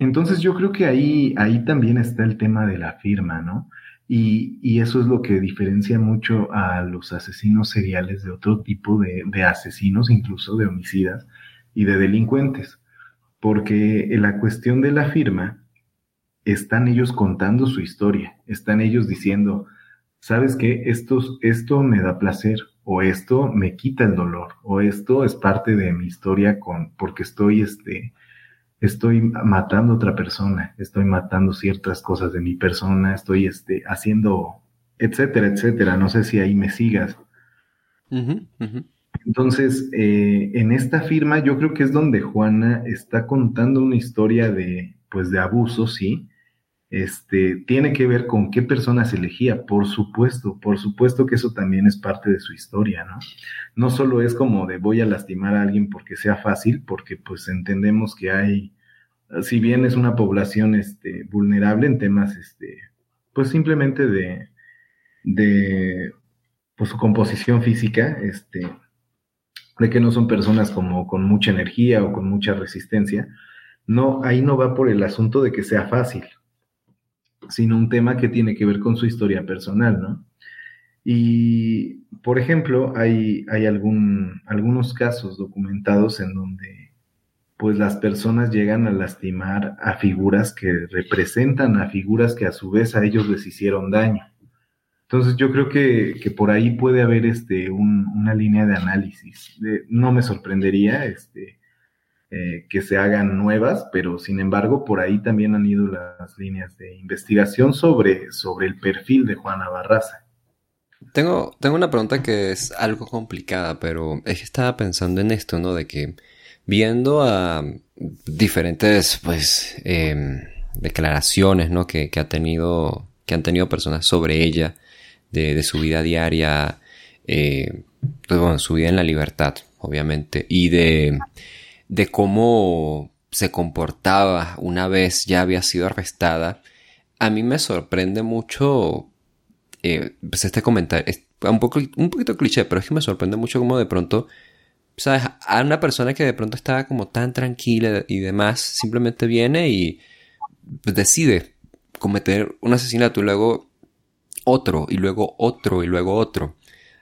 Entonces yo creo que ahí, ahí también está el tema de la firma, ¿no? Y, y, eso es lo que diferencia mucho a los asesinos seriales de otro tipo de, de asesinos, incluso de homicidas y de delincuentes. Porque en la cuestión de la firma, están ellos contando su historia, están ellos diciendo, ¿sabes qué? Esto, esto me da placer, o esto me quita el dolor, o esto es parte de mi historia con, porque estoy, este, estoy matando a otra persona, estoy matando ciertas cosas de mi persona, estoy este, haciendo, etcétera, etcétera. No sé si ahí me sigas. Entonces, eh, en esta firma yo creo que es donde Juana está contando una historia de, pues, de abuso, sí. Este, tiene que ver con qué personas elegía, por supuesto, por supuesto que eso también es parte de su historia, ¿no? No solo es como de voy a lastimar a alguien porque sea fácil, porque pues entendemos que hay si bien es una población este, vulnerable en temas, este, pues simplemente de, de pues, su composición física, este, de que no son personas como con mucha energía o con mucha resistencia, no, ahí no va por el asunto de que sea fácil, sino un tema que tiene que ver con su historia personal, ¿no? Y, por ejemplo, hay, hay algún, algunos casos documentados en donde pues las personas llegan a lastimar a figuras que representan a figuras que a su vez a ellos les hicieron daño. Entonces yo creo que, por ahí puede haber este, una línea de análisis. no me sorprendería este, eh, que se hagan nuevas, pero sin embargo por ahí también han ido las líneas de investigación sobre, sobre el perfil de Juana Barraza. Tengo, tengo una pregunta que es algo complicada, pero es que estaba pensando en esto, ¿no? De que viendo a diferentes, pues, em, declaraciones, ¿no? Que, ha tenido, que han tenido personas sobre ella, de, su vida diaria, eh, pues, bueno, su vida en la libertad, obviamente, y de, de cómo se comportaba una vez ya había sido arrestada, a mí me sorprende mucho, eh, pues este comentario, es un, poco, un poquito cliché, pero es que me sorprende mucho cómo de pronto ¿sabes? A una persona que de pronto estaba como tan tranquila y demás, simplemente viene y pues, decide cometer un asesinato y luego otro, y luego otro, y luego otro.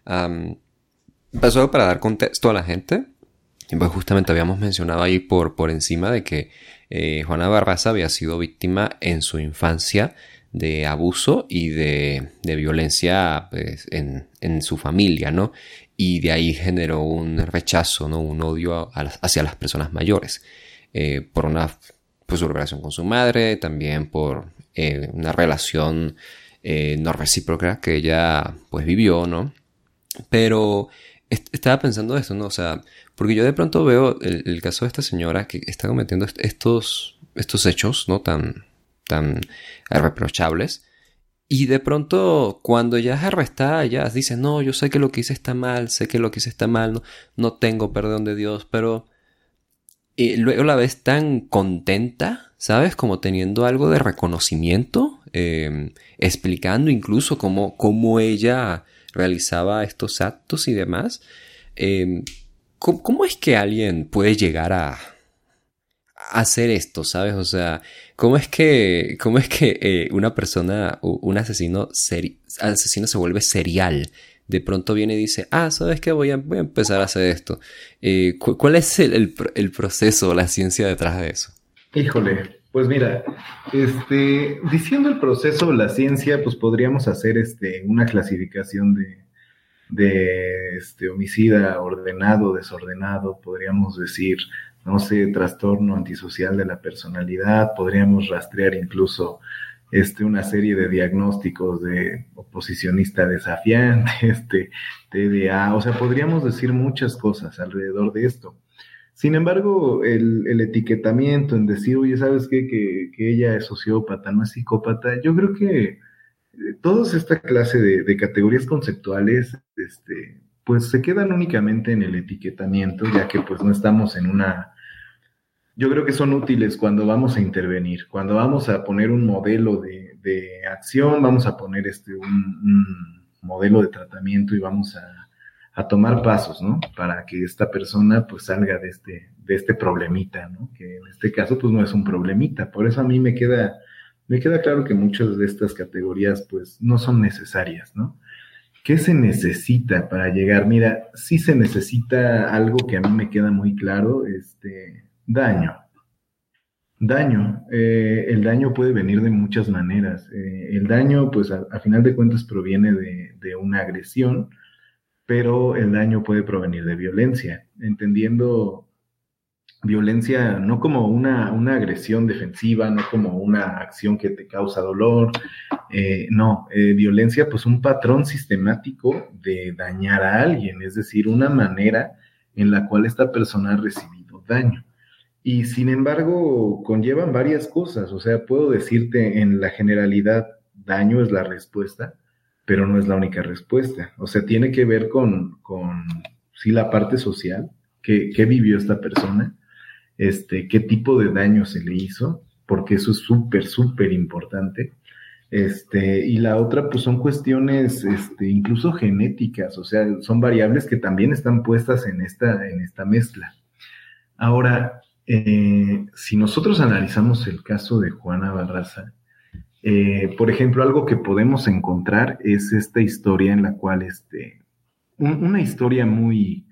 Um, pasó para dar contexto a la gente. Pues justamente habíamos mencionado ahí por, por encima de que eh, Juana Barraza había sido víctima en su infancia de abuso y de, de violencia pues, en, en, su familia, ¿no? y de ahí generó un rechazo, ¿no? un odio hacia las personas mayores, eh, por una pues, su relación con su madre, también por eh, una relación no recíproca que ella pues vivió, ¿no? Pero estaba pensando esto, ¿no? O sea, porque yo de pronto veo el, caso de esta señora que está cometiendo estos, estos hechos, ¿no? Tan, tan reprochables y de pronto, cuando ya es arrestada, ya dice, no, yo sé que lo que hice está mal, sé que lo que hice está mal, no, no tengo perdón de Dios, pero y luego la ves tan contenta, ¿sabes? Como teniendo algo de reconocimiento, em, explicando incluso cómo, cómo, ella realizaba estos actos y demás. Em, ¿cómo, es que alguien puede llegar a, hacer esto, ¿sabes? O sea, ¿cómo es que, cómo es que eh, una persona, un asesino, asesino se vuelve serial? De pronto viene y dice, ah, ¿sabes qué? Voy a, voy a empezar a hacer esto. Eh, ¿Cuál es el, el, proceso, la ciencia detrás de eso? Híjole, pues mira, este, diciendo el proceso, la ciencia, pues podríamos hacer este, una clasificación de, de este, homicida ordenado, desordenado, podríamos decir no sé, trastorno antisocial de la personalidad, podríamos rastrear incluso este, una serie de diagnósticos de oposicionista desafiante, este, TDA, o sea, podríamos decir muchas cosas alrededor de esto. Sin embargo, el, el etiquetamiento en decir, oye, ¿sabes qué? Que, que, ella es sociópata, no es psicópata, yo creo que todas esta clase de, categorías conceptuales, este, pues se quedan únicamente en el etiquetamiento, ya que pues no estamos en una... Yo creo que son útiles cuando vamos a intervenir, cuando vamos a poner un modelo de, de, acción, vamos a poner este, un, modelo de tratamiento y vamos a, a, tomar pasos, ¿no? Para que esta persona pues salga de este, de este problemita, ¿no? Que en este caso pues no es un problemita. Por eso a mí me queda, me queda claro que muchas de estas categorías pues no son necesarias, ¿no? ¿Qué se necesita para llegar? Mira, sí se necesita algo que a mí me queda muy claro, este, daño. Daño. Eh, el daño puede venir de muchas maneras. Eh, el daño, pues a, final de cuentas, proviene de, de, una agresión, pero el daño puede provenir de violencia, entendiendo violencia no como una, una, agresión defensiva, no como una acción que te causa dolor, eh, no, eh, violencia pues un patrón sistemático de dañar a alguien, es decir, una manera en la cual esta persona ha recibido daño. Y sin embargo, conllevan varias cosas, o sea, puedo decirte en la generalidad, daño es la respuesta, pero no es la única respuesta, o sea, tiene que ver con, con sí, la parte social, que, que vivió esta persona, este, qué tipo de daño se le hizo, porque eso es súper, súper importante. Este, y la otra, pues son cuestiones, este, incluso genéticas, o sea, son variables que también están puestas en esta, en esta mezcla. Ahora, eh, si nosotros analizamos el caso de Juana Barraza, eh, por ejemplo, algo que podemos encontrar es esta historia en la cual, este, una historia muy,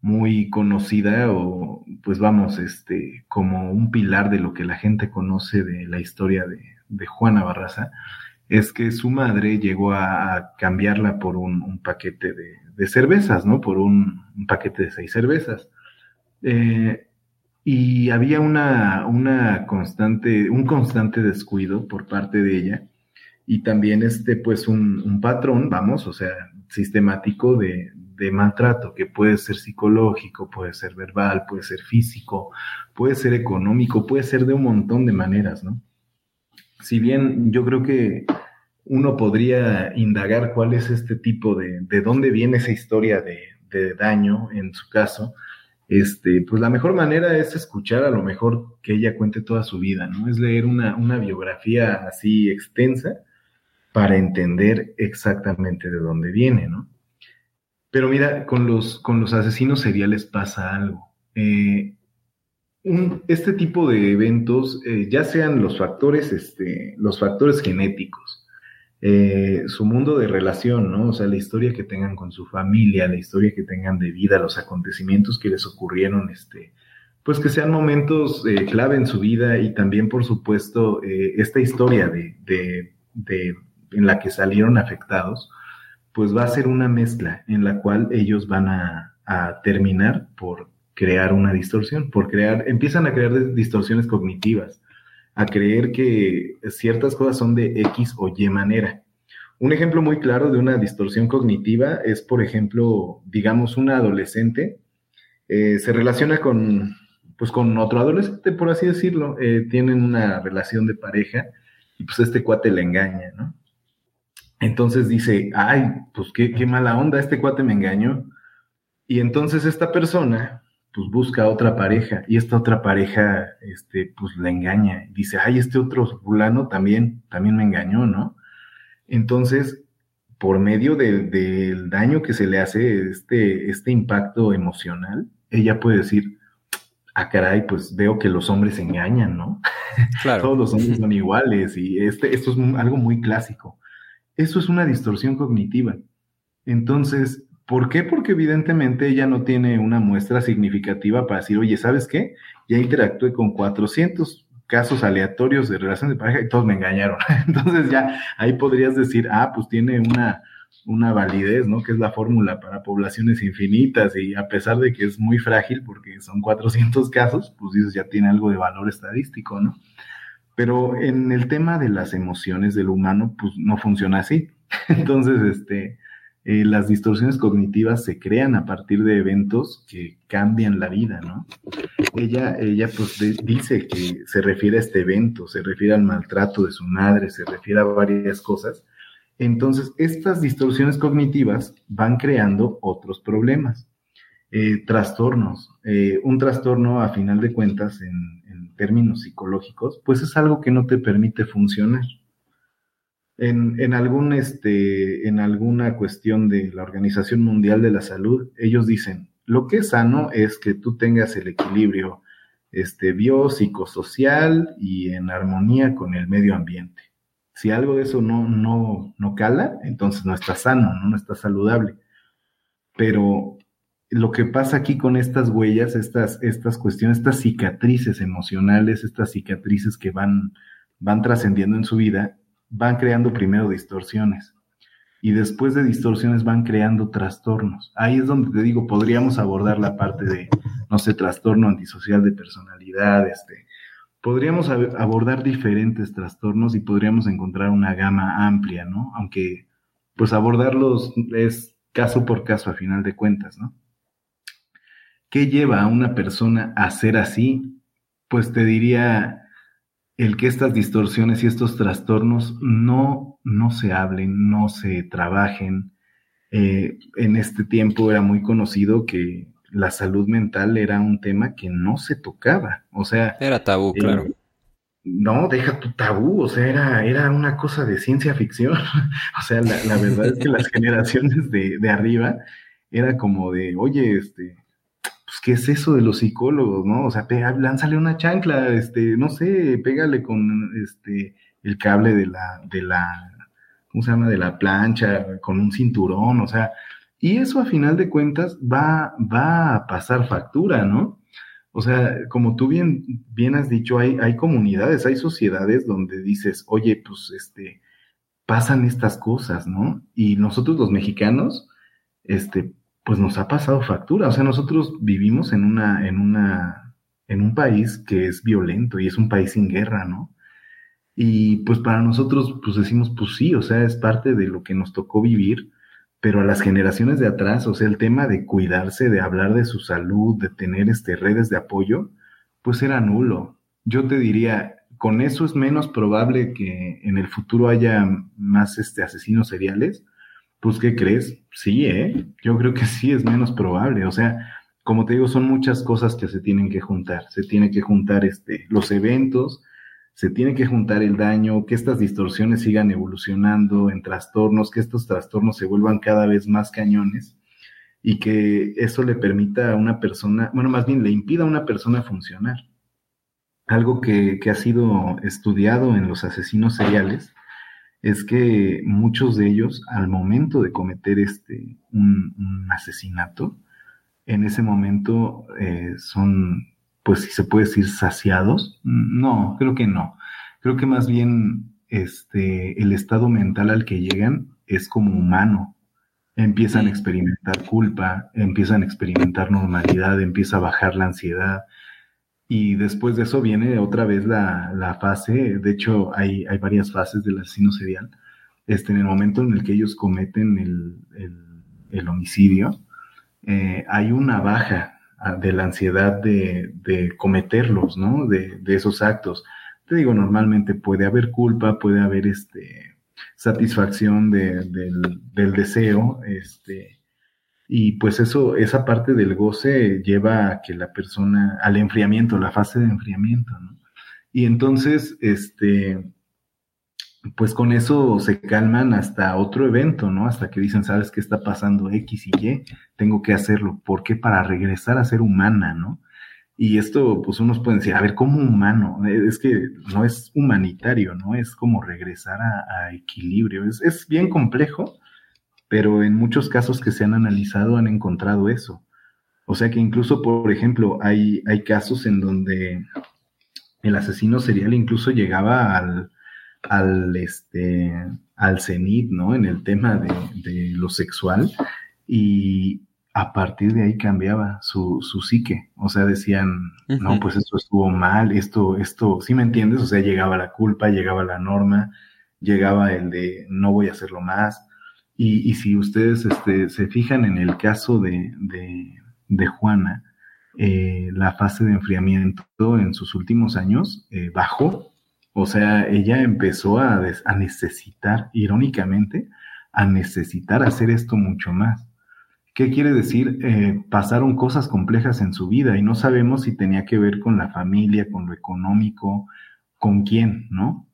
muy conocida o pues vamos, este, como un pilar de lo que la gente conoce de la historia de, de Juana Barraza, es que su madre llegó a, cambiarla por un, paquete de, cervezas, ¿no? Por un, paquete de seis cervezas. Eh, y había una, una constante, un constante descuido por parte de ella y también este, pues un, un patrón, vamos, o sea, sistemático de, de maltrato, que puede ser psicológico, puede ser verbal, puede ser físico, puede ser económico, puede ser de un montón de maneras, ¿no? Si bien yo creo que uno podría indagar cuál es este tipo de, de dónde viene esa historia de, de daño en su caso, este, pues la mejor manera es escuchar a lo mejor que ella cuente toda su vida, ¿no? Es leer una, una biografía así extensa para entender exactamente de dónde viene, ¿no? Pero mira, con los, con los asesinos seriales pasa algo. Eh, este tipo de eventos, eh, ya sean los factores, este, los factores genéticos, eh, su mundo de relación, ¿no? O sea, la historia que tengan con su familia, la historia que tengan de vida, los acontecimientos que les ocurrieron, este, pues que sean momentos clave en su vida y también, por supuesto, esta historia de, de, de, en la que salieron afectados, pues va a ser una mezcla en la cual ellos van a, terminar por crear una distorsión, por crear, empiezan a crear distorsiones cognitivas, a creer que ciertas cosas son de X o Y manera. Un ejemplo muy claro de una distorsión cognitiva es, por ejemplo, digamos, una adolescente eh, se relaciona con, pues, con otro adolescente, por así decirlo, eh, tienen una relación de pareja y pues este cuate le engaña, ¿no? Entonces dice, ay, pues qué, qué mala onda, este cuate me engañó. Y entonces esta persona, pues busca otra pareja y esta otra pareja, este, pues le engaña. Dice, ay, este otro fulano también, también me engañó, ¿no? Entonces, por medio del daño que se le hace, este, este impacto emocional, ella puede decir, ah, caray, pues veo que los hombres engañan, ¿no? Claro. Todos los hombres son iguales y este, esto es algo muy clásico. Eso es una distorsión cognitiva. Entonces, ¿por qué? Porque evidentemente ella no tiene una muestra significativa para decir, oye, ¿sabes qué? Ya interactué con 400 casos aleatorios de relación de pareja y todos me engañaron. Entonces ya ahí podrías decir, ah, pues tiene una, una validez, ¿no? Que es la fórmula para poblaciones infinitas y a pesar de que es muy frágil porque son 400 casos, pues dices, ya tiene algo de valor estadístico, ¿no? Pero en el tema de las emociones del humano, pues no funciona así. Entonces, este, eh, las distorsiones cognitivas se crean a partir de eventos que cambian la vida, ¿no? Ella, ella pues dice que se refiere a este evento, se refiere al maltrato de su madre, se refiere a varias cosas. Entonces, estas distorsiones cognitivas van creando otros problemas, eh, trastornos. Eh, un trastorno, a final de cuentas, en, términos psicológicos, pues es algo que no te permite funcionar. En, en, algún, este, en alguna cuestión de la Organización Mundial de la Salud, ellos dicen, lo que es sano es que tú tengas el equilibrio este, biopsicosocial y en armonía con el medio ambiente. Si algo de eso no, no, no cala, entonces no está sano, ¿no? no está saludable. Pero lo que pasa aquí con estas huellas, estas, estas cuestiones, estas cicatrices emocionales, estas cicatrices que van, van trascendiendo en su vida, van creando primero distorsiones y después de distorsiones van creando trastornos. Ahí es donde te digo, podríamos abordar la parte de, no sé, trastorno antisocial de personalidad, este, podríamos abordar diferentes trastornos y podríamos encontrar una gama amplia, ¿no? Aunque, pues abordarlos es caso por caso a final de cuentas, ¿no? ¿Qué lleva a una persona a ser así? Pues te diría, el que estas distorsiones y estos trastornos no, no se hablen, no se trabajen. Eh, en este tiempo era muy conocido que la salud mental era un tema que no se tocaba. O sea. Era tabú, eh, claro. No, deja tu tabú, o sea, era, era una cosa de ciencia ficción. o sea, la, verdad es que las generaciones de, de arriba era como de, oye, este, ¿qué es eso de los psicólogos, no? O sea, lánzale una chancla, este, no sé, pégale con este el cable de la, de la, ¿cómo se llama? De la plancha, con un cinturón, o sea, y eso a final de cuentas va, va a pasar factura, ¿no? O sea, como tú bien, bien has dicho, hay, hay comunidades, hay sociedades donde dices, oye, pues este, pasan estas cosas, ¿no? Y nosotros los mexicanos, este, pues nos ha pasado factura. O sea, nosotros vivimos en una, en una, en un país que es violento y es un país sin guerra, ¿no? Y pues para nosotros, pues decimos, pues sí, o sea, es parte de lo que nos tocó vivir, pero a las generaciones de atrás, o sea, el tema de cuidarse, de hablar de su salud, de tener este, redes de apoyo, pues era nulo. Yo te diría, con eso es menos probable que en el futuro haya más este, asesinos seriales, pues, ¿qué crees? Sí, ¿eh? Yo creo que sí es menos probable. O sea, como te digo, son muchas cosas que se tienen que juntar. Se tiene que juntar este, los eventos, se tiene que juntar el daño, que estas distorsiones sigan evolucionando en trastornos, que estos trastornos se vuelvan cada vez más cañones y que eso le permita a una persona, bueno, más bien le impida a una persona funcionar. Algo que, que ha sido estudiado en los asesinos seriales es que muchos de ellos, al momento de cometer este, un, asesinato, en ese momento eh, son, pues si se puede decir, saciados. No, creo que no. Creo que más bien este, el estado mental al que llegan es como humano. Empiezan a experimentar culpa, empiezan a experimentar normalidad, empieza a bajar la ansiedad, y después de eso viene otra vez la, la fase, de hecho hay, hay, varias fases del asesino serial. Este, en el momento en el que ellos cometen el, el, homicidio, eh, hay una baja ah, de la ansiedad de, de cometerlos, ¿no? De, de, esos actos. Te digo, normalmente puede haber culpa, puede haber este, satisfacción de, del, del deseo, este, y pues eso, esa parte del goce lleva a que la persona, al enfriamiento, la fase de enfriamiento, ¿no? Y entonces, este, pues con eso se calman hasta otro evento, ¿no? Hasta que dicen, ¿sabes qué está pasando X y Y? Tengo que hacerlo. ¿Por qué? Para regresar a ser humana, ¿no? Y esto, pues unos pueden decir, a ver, ¿cómo humano? Es que no es humanitario, ¿no? Es como regresar a, equilibrio. Es, es bien complejo, pero en muchos casos que se han analizado han encontrado eso. O sea que incluso, por ejemplo, hay, hay casos en donde el asesino serial incluso llegaba al, al, este, al cenit, ¿no? En el tema de, lo sexual y a partir de ahí cambiaba su, su psique. O sea, decían, no, pues esto estuvo mal, esto, esto, ¿sí me entiendes? O sea, llegaba la culpa, llegaba la norma, llegaba el de no voy a hacerlo más. Y, si ustedes este, se fijan en el caso de, de, Juana, eh, la fase de enfriamiento en sus últimos años eh, bajó. O sea, ella empezó a, a, necesitar, irónicamente, a necesitar hacer esto mucho más. ¿Qué quiere decir? Eh, pasaron cosas complejas en su vida y no sabemos si tenía que ver con la familia, con lo económico, con quién, ¿no?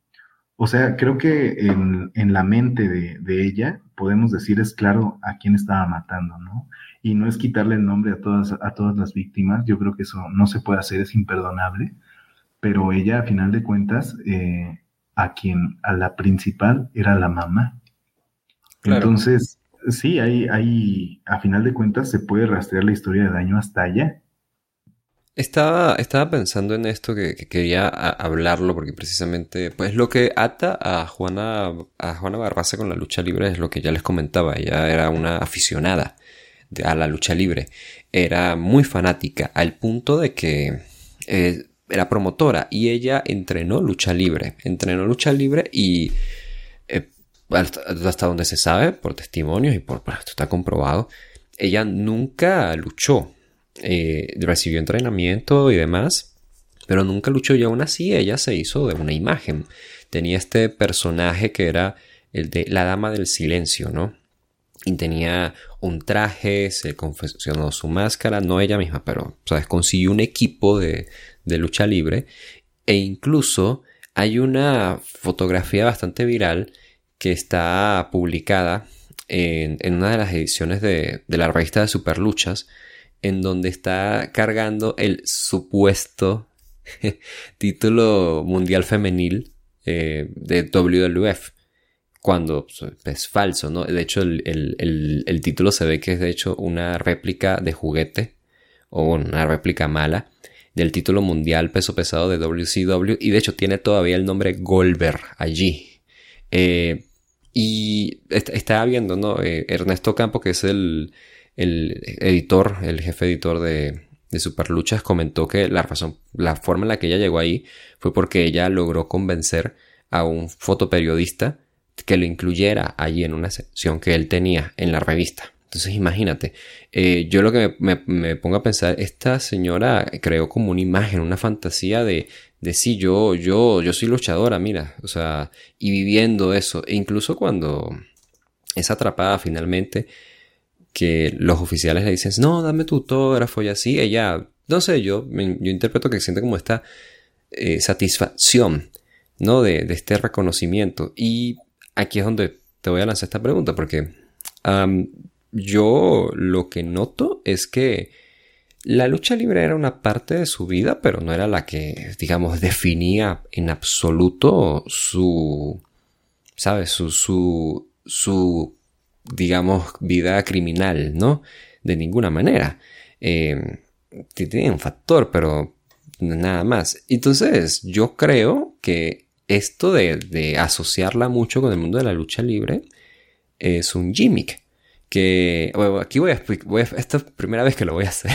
O sea, creo que en, en la mente de, de, ella podemos decir es claro a quién estaba matando, ¿no? Y no es quitarle el nombre a todas, a todas las víctimas, yo creo que eso no se puede hacer, es imperdonable, pero ella a final de cuentas, eh, a quien, a la principal era la mamá. Entonces, sí, hay, hay, a final de cuentas se puede rastrear la historia de daño hasta allá. Estaba, estaba pensando en esto que, quería hablarlo porque precisamente pues lo que ata a Juana, a Juana Barraza con la lucha libre es lo que ya les comentaba. Ella era una aficionada a la lucha libre. Era muy fanática al punto de que eh, era promotora y ella entrenó lucha libre. Entrenó lucha libre y eh, hasta donde se sabe, por testimonios y por, esto está comprobado, ella nunca luchó eh, recibió entrenamiento y demás, pero nunca luchó y aún así ella se hizo de una imagen. Tenía este personaje que era el de la Dama del Silencio, ¿no? Y tenía un traje, se confeccionó su máscara, no ella misma, pero. Consiguió un equipo de, de lucha libre e incluso hay una fotografía bastante viral que está publicada en, en una de las ediciones de, de la revista de Superluchas en donde está cargando el supuesto título mundial femenil eh, de WWF. Cuando pues, es falso, ¿no? De hecho, el, título se ve que es de hecho una réplica de juguete o una réplica mala del título mundial peso pesado de WCW y de hecho tiene todavía el nombre Goldberg allí. Eh, y estaba viendo, ¿no? Eh, Ernesto Campo, que es el, el editor, el jefe editor de, de Superluchas, comentó que la razón, la forma en la que ella llegó ahí fue porque ella logró convencer a un fotoperiodista que lo incluyera allí en una sección que él tenía en la revista. Entonces imagínate, eh, yo lo que me, pongo a pensar, esta señora creó como una imagen, una fantasía de, de sí, yo, yo, yo soy luchadora, mira, o sea, y viviendo eso, e incluso cuando es atrapada finalmente, que los oficiales le dicen, no, dame tu autógrafo y así, ella, no sé, yo, yo interpreto que siente como esta eh, satisfacción, ¿no? De, este reconocimiento. Y aquí es donde te voy a lanzar esta pregunta, porque yo lo que noto es que la lucha libre era una parte de su vida, pero no era la que, digamos, definía en absoluto su, ¿sabes? Su, su, su digamos, vida criminal, ¿no? De ninguna manera. Eh, tiene un factor, pero nada más. Entonces, yo creo que esto de, asociarla mucho con el mundo de la lucha libre es un gimmick. Que, bueno, aquí voy a explicar, esta es la primera vez que lo voy a hacer.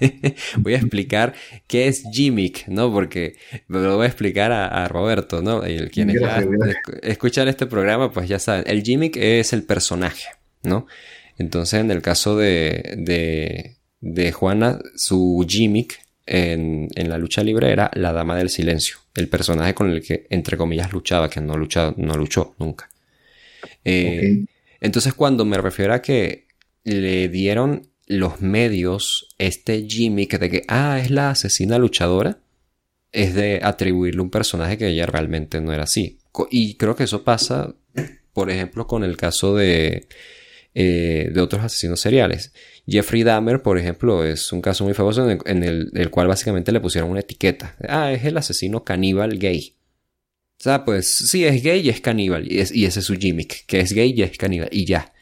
voy a explicar qué es gimmick, ¿no? Porque lo voy a explicar a, Roberto, ¿no? El quienes ya escuchan este programa, pues ya saben, el gimmick es el personaje, ¿no? Entonces, en el caso de, de, de Juana, su gimmick en, en, la lucha libre era la Dama del Silencio, el personaje con el que, entre comillas, luchaba, que no, luchado, no luchó nunca. Eh, entonces, cuando me refiero a que le dieron los medios este gimmick de que, ah, es la asesina luchadora, es de atribuirle un personaje que ella realmente no era así. Y creo que eso pasa, por ejemplo, con el caso de, eh, de otros asesinos seriales. Jeffrey Dahmer, por ejemplo, es un caso muy famoso en, el, cual básicamente le pusieron una etiqueta. Ah, es el asesino caníbal gay. O sea, pues sí, es gay y es caníbal. Y, y ese es su gimmick, que es gay y es caníbal. Y ya.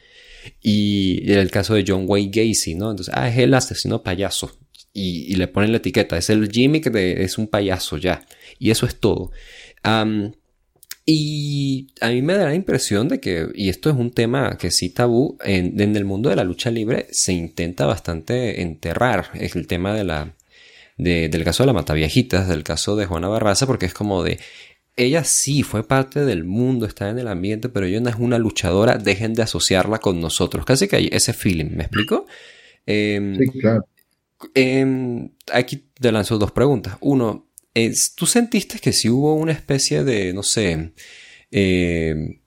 Y en el caso de John Wayne Gacy, ¿no? Entonces, ah, es el asesino payaso. Y, le ponen la etiqueta, es el Jimmy que es un payaso ya. Y eso es todo. y a mí me da la impresión de que, y esto es un tema que sí tabú, en, en, el mundo de la lucha libre se intenta bastante enterrar es el tema de la, del caso de la Mataviejitas, del caso de Juana Barraza, porque es como de, ella sí fue parte del mundo, está en el ambiente, pero ella no es una luchadora, dejen de asociarla con nosotros. Casi que hay ese feeling, ¿me explico? Em, sí, claro. Em, aquí te lanzo dos preguntas. Uno, ¿tú sentiste que si hubo una especie de, no sé, em,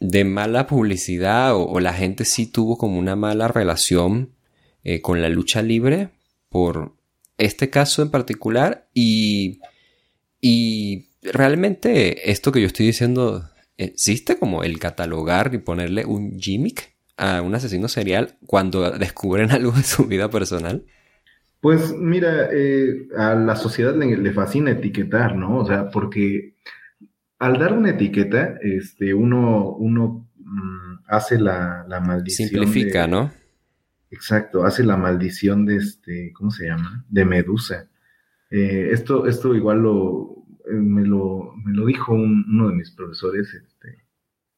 de mala publicidad o, la gente sí tuvo como una mala relación eh, con la lucha libre por este caso en particular y, y realmente esto que yo estoy diciendo, ¿existe como el catalogar y ponerle un gimmick a un asesino serial cuando descubren algo de su vida personal? Pues mira, eh, a la sociedad le, fascina etiquetar, ¿no? O sea, porque al dar una etiqueta, este, uno, uno mm, hace la, maldición. Simplifica, ¿no? Exacto, hace la maldición de este, ¿cómo se llama? De Medusa. Eh, esto, esto igual lo, me, lo, me lo dijo uno de mis profesores este,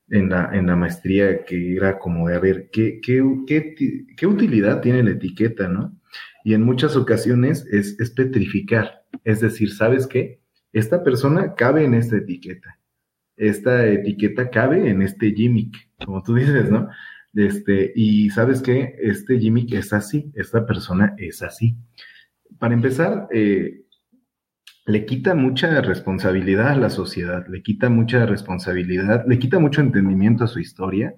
en, la, en la maestría, que era como de, a ver, ¿qué, qué, qué, qué utilidad tiene la etiqueta, ¿no? Y en muchas ocasiones es, petrificar. Es decir, ¿sabes qué? Esta persona cabe en esta etiqueta. Esta etiqueta cabe en este gimmick, como tú dices, ¿no? Este, y sabes qué? Este gimmick es así, esta persona es así. Para empezar, eh, le quita mucha responsabilidad a la sociedad, le quita mucha responsabilidad, le quita mucho entendimiento a su historia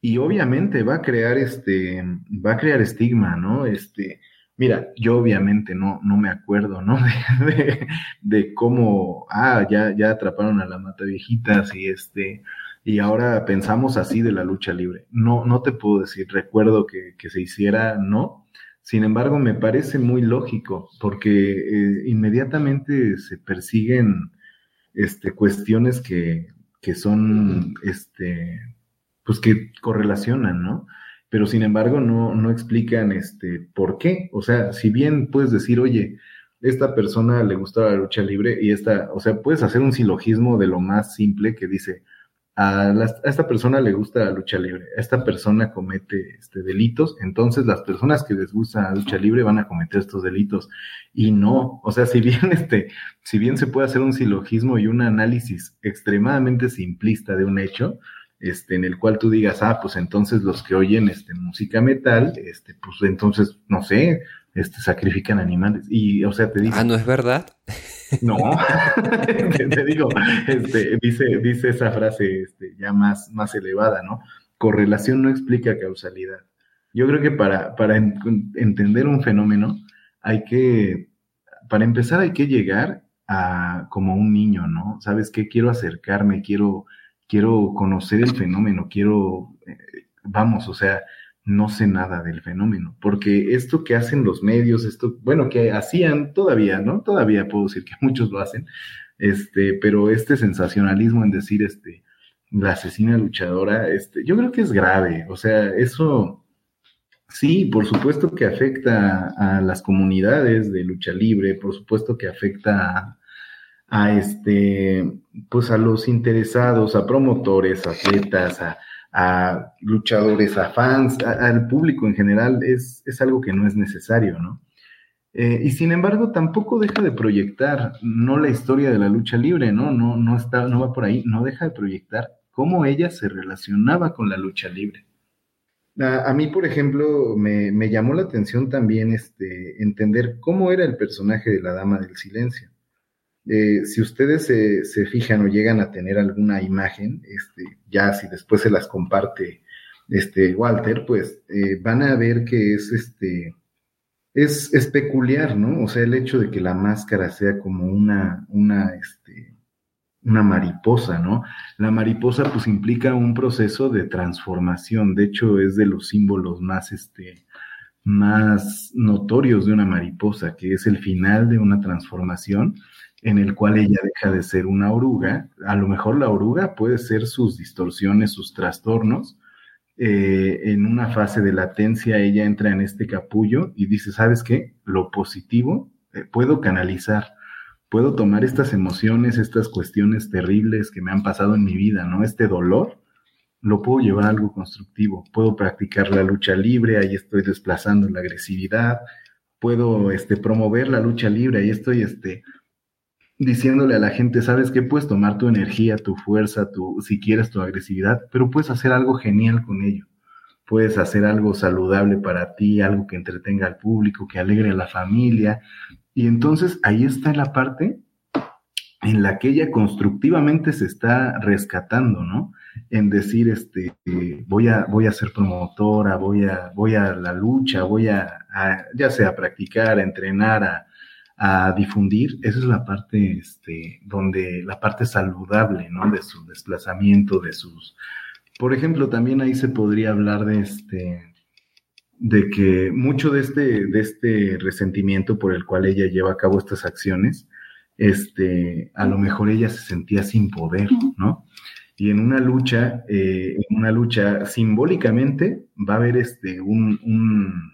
y obviamente va a crear este, va a crear estigma, ¿no? Este, Mira, yo obviamente no, no me acuerdo, ¿no? De, de, cómo, ah, ya, ya atraparon a la mata viejitas y este, y ahora pensamos así de la lucha libre. No, no te puedo decir, recuerdo que, que se hiciera, no. Sin embargo, me parece muy lógico, porque eh, inmediatamente se persiguen este, cuestiones que, que son, este, pues que correlacionan, ¿no? pero sin embargo no, no explican este por qué. O sea, si bien puedes decir, oye, esta persona le gusta la lucha libre y esta, o sea, puedes hacer un silogismo de lo más simple que dice, a, esta persona le gusta la lucha libre, esta persona comete este, delitos, entonces las personas que les gusta la lucha libre van a cometer estos delitos. Y no, o sea, si bien este, si bien se puede hacer un silogismo y un análisis extremadamente simplista de un hecho, este, en el cual tú digas, ah, pues entonces los que oyen este, música metal, este, pues entonces, no sé, este, sacrifican animales. Y, o sea, te digo. Ah, ¿no es verdad? No, te, digo, este, dice, dice esa frase este, ya más, más elevada, ¿no? Correlación no explica causalidad. Yo creo que para, para entender un fenómeno hay que, para empezar hay que llegar a como un niño, ¿no? ¿Sabes qué? Quiero acercarme, quiero quiero conocer el fenómeno, quiero, eh, vamos, o sea, no sé nada del fenómeno, porque esto que hacen los medios, esto, bueno, que hacían todavía, ¿no? Todavía puedo decir que muchos lo hacen, este, pero este sensacionalismo en decir, este, la asesina luchadora, este, yo creo que es grave, o sea, eso, sí, por supuesto que afecta a las comunidades de lucha libre, por supuesto que afecta a, este, pues a los interesados, a promotores, a atletas, a, luchadores, a fans, al público en general, es, es, algo que no es necesario, ¿no? Eh, y sin embargo, tampoco deja de proyectar, no la historia de la lucha libre, ¿no? No, no, está, no va por ahí, no deja de proyectar cómo ella se relacionaba con la lucha libre. A, mí, por ejemplo, me, me, llamó la atención también este, entender cómo era el personaje de la Dama del Silencio. Eh, si ustedes se, fijan o llegan a tener alguna imagen, este, ya si después se las comparte este Walter, pues eh, van a ver que es este es, peculiar, ¿no? O sea, el hecho de que la máscara sea como una, una, este, una mariposa, ¿no? La mariposa pues implica un proceso de transformación, de hecho es de los símbolos más, este, más notorios de una mariposa, que es el final de una transformación en el cual ella deja de ser una oruga. A lo mejor la oruga puede ser sus distorsiones, sus trastornos. Eh, en una fase de latencia ella entra en este capullo y dice, ¿sabes qué? Lo positivo eh, puedo canalizar, puedo tomar estas emociones, estas cuestiones terribles que me han pasado en mi vida, ¿no? Este dolor, lo puedo llevar a algo constructivo, puedo practicar la lucha libre, ahí estoy desplazando la agresividad, puedo este, promover la lucha libre, ahí estoy este, diciéndole a la gente, sabes que puedes tomar tu energía, tu fuerza, tu, si quieres, tu agresividad, pero puedes hacer algo genial con ello. Puedes hacer algo saludable para ti, algo que entretenga al público, que alegre a la familia. Y entonces ahí está la parte en la que ella constructivamente se está rescatando, ¿no? En decir, este, voy a, voy a ser promotora, voy a, voy a la lucha, voy a, ya sea a practicar, a entrenar, a, a difundir, esa es la parte, este, donde, la parte saludable, ¿no? De su desplazamiento, de sus, por ejemplo, también ahí se podría hablar de este, de que mucho de este, de este resentimiento por el cual ella lleva a cabo estas acciones, este, a lo mejor ella se sentía sin poder, ¿no? Y en una lucha, eh, en una lucha simbólicamente va a haber este, un, un,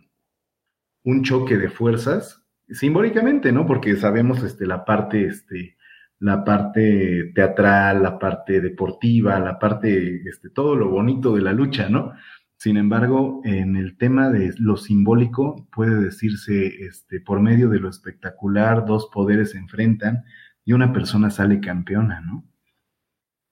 un, choque de fuerzas, simbólicamente, ¿no? Porque sabemos este, la parte, este, la parte teatral, la parte deportiva, la parte, este, todo lo bonito de la lucha, ¿no? Sin embargo, en el tema de lo simbólico, puede decirse, este, por medio de lo espectacular, dos poderes se enfrentan y una persona sale campeona, ¿no?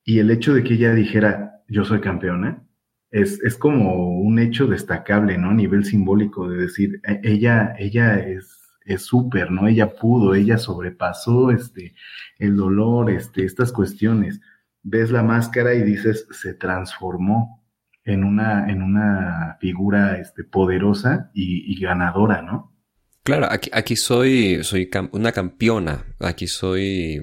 Y el hecho de que ella dijera, yo soy campeona, es, es como un hecho destacable, ¿no? A nivel simbólico de decir, e, ella, ella es es súper, ¿no? Ella pudo, ella sobrepasó este, el dolor, este, estas cuestiones. Ves la máscara y dices, se transformó en una, en una figura este, poderosa y, y ganadora, ¿no? Claro, aquí, aquí soy, soy una campeona, aquí soy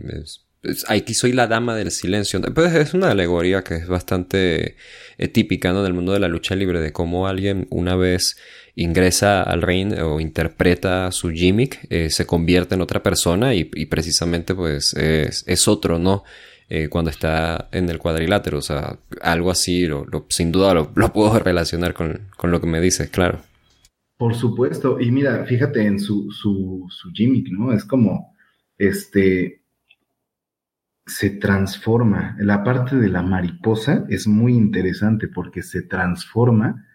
aquí soy la dama del silencio. Pues es una alegoría que es bastante eh, típica ¿no? del mundo de la lucha libre, de cómo alguien una vez ingresa al ring o interpreta su gimmick, eh, se convierte en otra persona y, precisamente pues es, otro, ¿no? Eh, cuando está en el cuadrilátero, o sea, algo así, lo, sin duda lo, lo, puedo relacionar con, con, lo que me dices, claro. Por supuesto, y mira, fíjate en su, su, su gimmick, ¿no? Es como, este, se transforma. La parte de la mariposa es muy interesante porque se transforma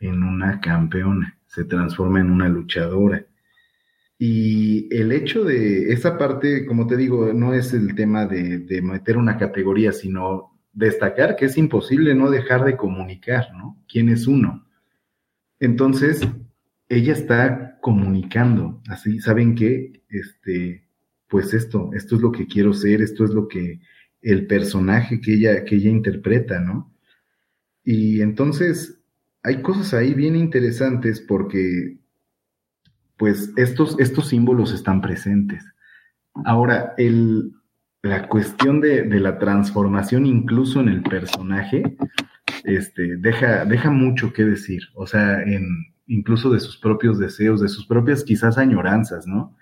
en una campeona, se transforma en una luchadora. Y el hecho de esa parte, como te digo, no es el tema de, de, meter una categoría, sino destacar que es imposible no dejar de comunicar, ¿no? ¿Quién es uno? Entonces, ella está comunicando, así, ¿saben qué? Este, pues esto, esto es lo que quiero ser, esto es lo que el personaje que ella, que ella interpreta, ¿no? Y entonces hay cosas ahí bien interesantes porque pues estos, estos símbolos están presentes. Ahora, el, la cuestión de, de, la transformación incluso en el personaje, este, deja, deja mucho que decir, o sea, en, incluso de sus propios deseos, de sus propias quizás añoranzas, ¿no?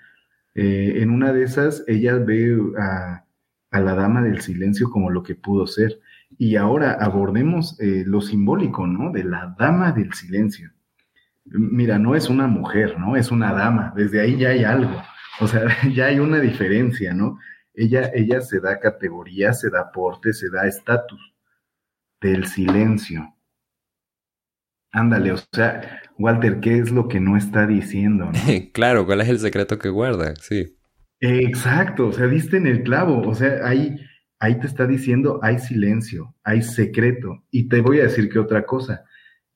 Eh, en una de esas, ella ve a, la dama del silencio como lo que pudo ser. Y ahora abordemos eh, lo simbólico, ¿no? De la dama del silencio. Mira, no es una mujer, ¿no? Es una dama. Desde ahí ya hay algo. O sea, ya hay una diferencia, ¿no? Ella, ella se da categoría, se da porte, se da estatus del silencio. Ándale, o sea, Walter, ¿qué es lo que no está diciendo? claro, ¿cuál es el secreto que guarda? Sí. Exacto, o sea, diste en el clavo, o sea, ahí, ahí te está diciendo, hay silencio, hay secreto. Y te voy a decir que otra cosa,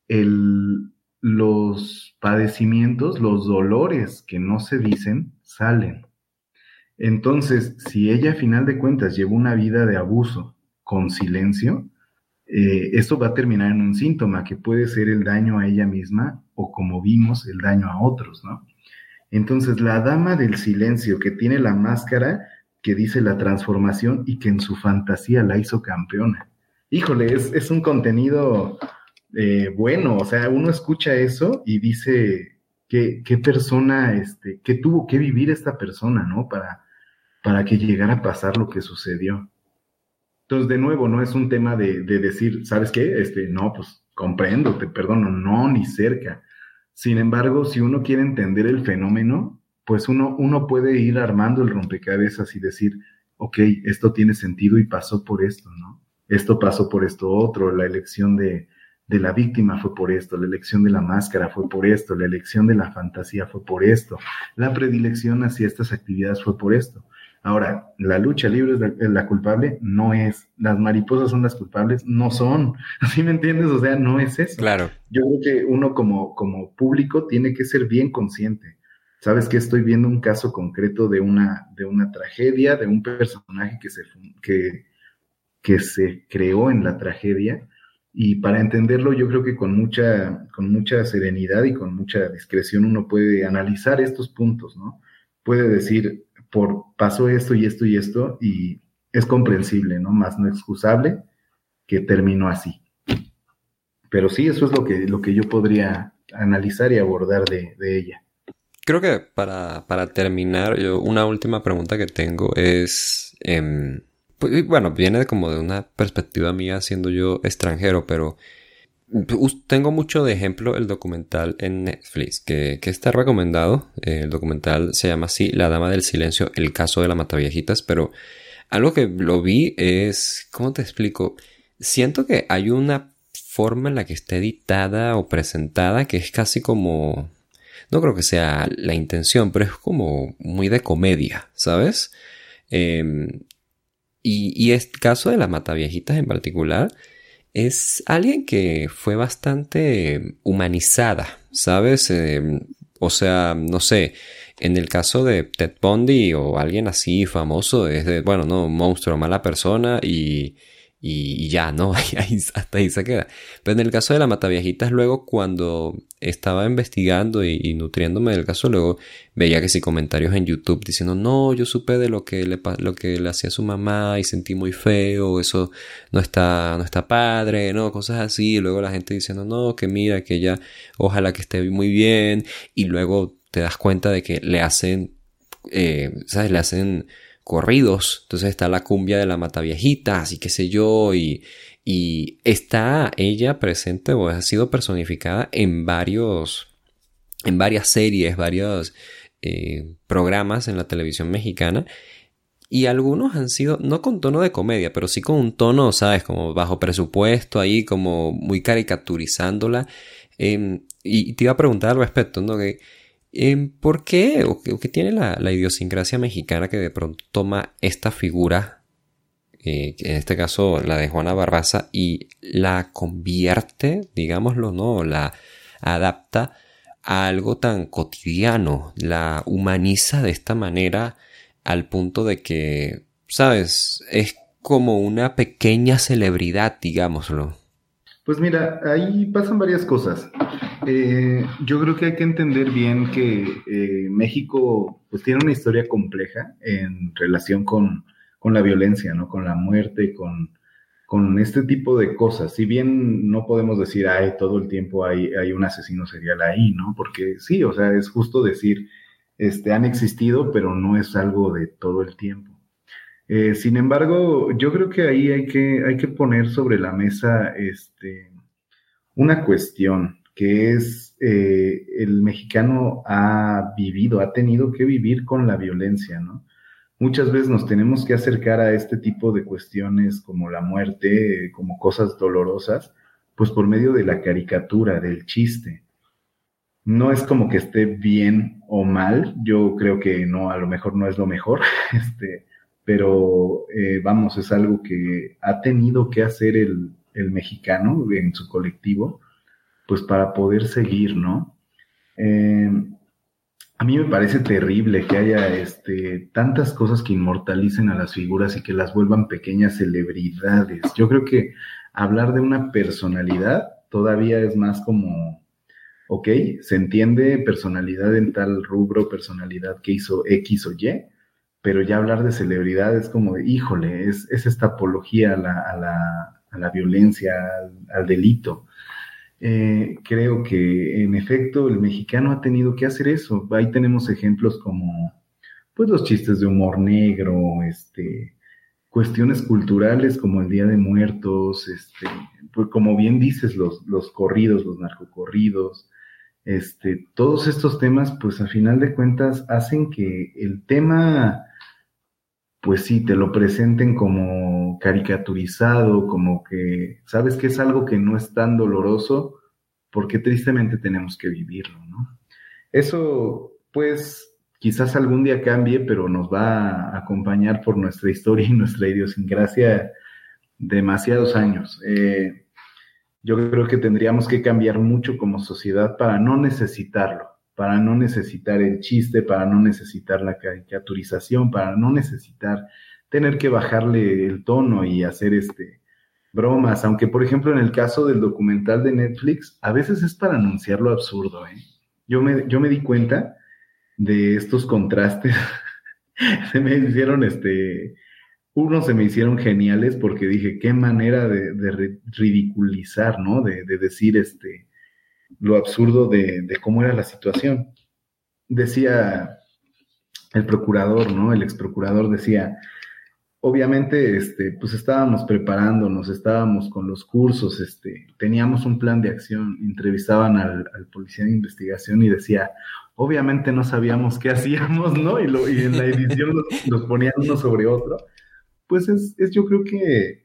el, los padecimientos, los dolores que no se dicen, salen. Entonces, si ella a final de cuentas lleva una vida de abuso con silencio, eh, esto va a terminar en un síntoma que puede ser el daño a ella misma o como vimos, el daño a otros, ¿no? Entonces, la dama del silencio que tiene la máscara que dice la transformación y que en su fantasía la hizo campeona. Híjole, es, un contenido eh, bueno, o sea, uno escucha eso y dice, ¿qué, qué persona, este, qué tuvo que vivir esta persona, ¿no? Para, para que llegara a pasar lo que sucedió. Entonces, de nuevo, no es un tema de, decir, ¿sabes qué? Este, no, pues comprendo, te perdono, no, ni cerca. Sin embargo, si uno quiere entender el fenómeno, pues uno, uno puede ir armando el rompecabezas y decir, ok, esto tiene sentido y pasó por esto, ¿no? Esto pasó por esto otro, la elección de, de la víctima fue por esto, la elección de la máscara fue por esto, la elección de la fantasía fue por esto, la predilección hacia estas actividades fue por esto. Ahora, la lucha libre es la, culpable, no es. Las mariposas son las culpables, no son. ¿Así me entiendes? O sea, no es eso. Claro. Yo creo que uno como, como público tiene que ser bien consciente. Sabes que estoy viendo un caso concreto de una, de una tragedia, de un personaje que se, que, se creó en la tragedia. Y para entenderlo, yo creo que con mucha, con mucha serenidad y con mucha discreción uno puede analizar estos puntos, ¿no? puede decir, por pasó esto y esto y esto, y es comprensible, ¿no? Más no excusable que terminó así. Pero sí, eso es lo que, lo que yo podría analizar y abordar de, ella. Creo que para, terminar, yo, una última pregunta que tengo es, em, pues, bueno, viene como de una perspectiva mía siendo yo extranjero, pero tengo mucho de ejemplo el documental en Netflix que, está recomendado. el documental se llama así La Dama del Silencio, el caso de la Mataviejitas, pero algo que lo vi es, ¿cómo te explico? Siento que hay una forma en la que está editada o presentada que es casi como, no creo que sea la intención, pero es como muy de comedia, ¿sabes? Em, y, y el caso de las Mataviejitas en particular, es alguien que fue bastante humanizada, ¿sabes? Em, o sea, no sé, en el caso de Ted Bundy o alguien así famoso, es de, bueno, no, monstruo, mala persona y y, ya, ¿no? Hasta ahí se queda. Pero en el caso de la Mataviejitas, luego cuando estaba investigando y, nutriéndome del caso, luego veía que sí comentarios en YouTube diciendo, no, yo supe de lo que le, lo que le hacía a su mamá y sentí muy feo, eso no está, no está padre, ¿no? Cosas así. Y luego la gente diciendo, no, que mira, que ella, ojalá que esté muy bien. Y luego te das cuenta de que le hacen, eh, ¿sabes? Le hacen corridos. Entonces está la cumbia de la mata viejita, así que sé yo, y, y está ella presente o ha sido personificada en varios, en varias series, varios eh, programas en la televisión mexicana. Y algunos han sido, no con tono de comedia, pero sí con un tono, ¿sabes? Como bajo presupuesto ahí, como muy caricaturizándola. Em, y te iba a preguntar al respecto, ¿no? Em, ¿Por qué o qué, tiene la, idiosincrasia mexicana que de pronto toma esta figura, eh, en este caso la de Juana Barraza, y la convierte, digámoslo, ¿no? La adapta a algo tan cotidiano, la humaniza de esta manera al punto de que, ¿sabes? Es como una pequeña celebridad, digámoslo. Pues mira, ahí pasan varias cosas. Eh, yo creo que hay que entender bien que eh, México pues tiene una historia compleja en relación con, la violencia, ¿no? Con la muerte, con, con, este tipo de cosas. Si bien no podemos decir, ay, todo el tiempo hay, hay un asesino serial ahí, ¿no? Porque sí, o sea, es justo decir, este, han existido, pero no es algo de todo el tiempo. Eh, sin embargo, yo creo que ahí hay que, hay que poner sobre la mesa este, una cuestión, que es eh, el mexicano ha vivido, ha tenido que vivir con la violencia, ¿no? Muchas veces nos tenemos que acercar a este tipo de cuestiones como la muerte, como cosas dolorosas, pues por medio de la caricatura, del chiste. No es como que esté bien o mal, yo creo que no, a lo mejor no es lo mejor, este, pero eh, vamos, es algo que ha tenido que hacer el, mexicano en su colectivo, pues para poder seguir, ¿no? Eh, a mí me parece terrible que haya este, tantas cosas que inmortalicen a las figuras y que las vuelvan pequeñas celebridades. Yo creo que hablar de una personalidad todavía es más como, ok, se entiende personalidad en tal rubro, personalidad que hizo X o Y, pero ya hablar de celebridad es como, híjole, es, esta apología a la, a la, violencia, al, delito. Eh, creo que en efecto el mexicano ha tenido que hacer eso. Ahí tenemos ejemplos como pues los chistes de humor negro, este, cuestiones culturales como el Día de Muertos, este, pues como bien dices, los, los corridos, los narcocorridos, este, todos estos temas, pues a final de cuentas hacen que el tema pues sí, te lo presenten como caricaturizado, como que, sabes que es algo que no es tan doloroso, porque tristemente tenemos que vivirlo, ¿no? Eso, pues, quizás algún día cambie, pero nos va a acompañar por nuestra historia y nuestra idiosincrasia demasiados años. Eh, yo creo que tendríamos que cambiar mucho como sociedad para no necesitarlo para no necesitar el chiste, para no necesitar la caricaturización, para no necesitar tener que bajarle el tono y hacer este bromas, aunque por ejemplo en el caso del documental de Netflix, a veces es para anunciar lo absurdo, ¿eh? Yo me, yo me di cuenta de estos contrastes se me hicieron, este, unos se me hicieron geniales porque dije, qué manera de, ridiculizar, ¿no? De, decir, este, lo absurdo de, de cómo era la situación. Decía el procurador, ¿no? El ex procurador decía, obviamente, este, pues estábamos preparándonos, estábamos con los cursos, este, teníamos un plan de acción, entrevistaban al, policía de investigación y decía, obviamente no sabíamos qué hacíamos, ¿no? Y, lo, y en la edición los, ponían uno sobre otro. Pues es, es, yo creo que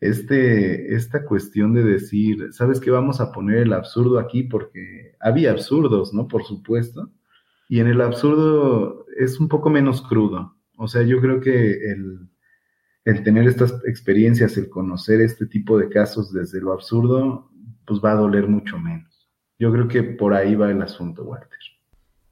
este, esta cuestión de decir, ¿sabes qué? Vamos a poner el absurdo aquí porque había absurdos, ¿no? Por supuesto. Y en el absurdo es un poco menos crudo. O sea, yo creo que el, el tener estas experiencias, el conocer este tipo de casos desde lo absurdo, pues va a doler mucho menos. Yo creo que por ahí va el asunto, Walter.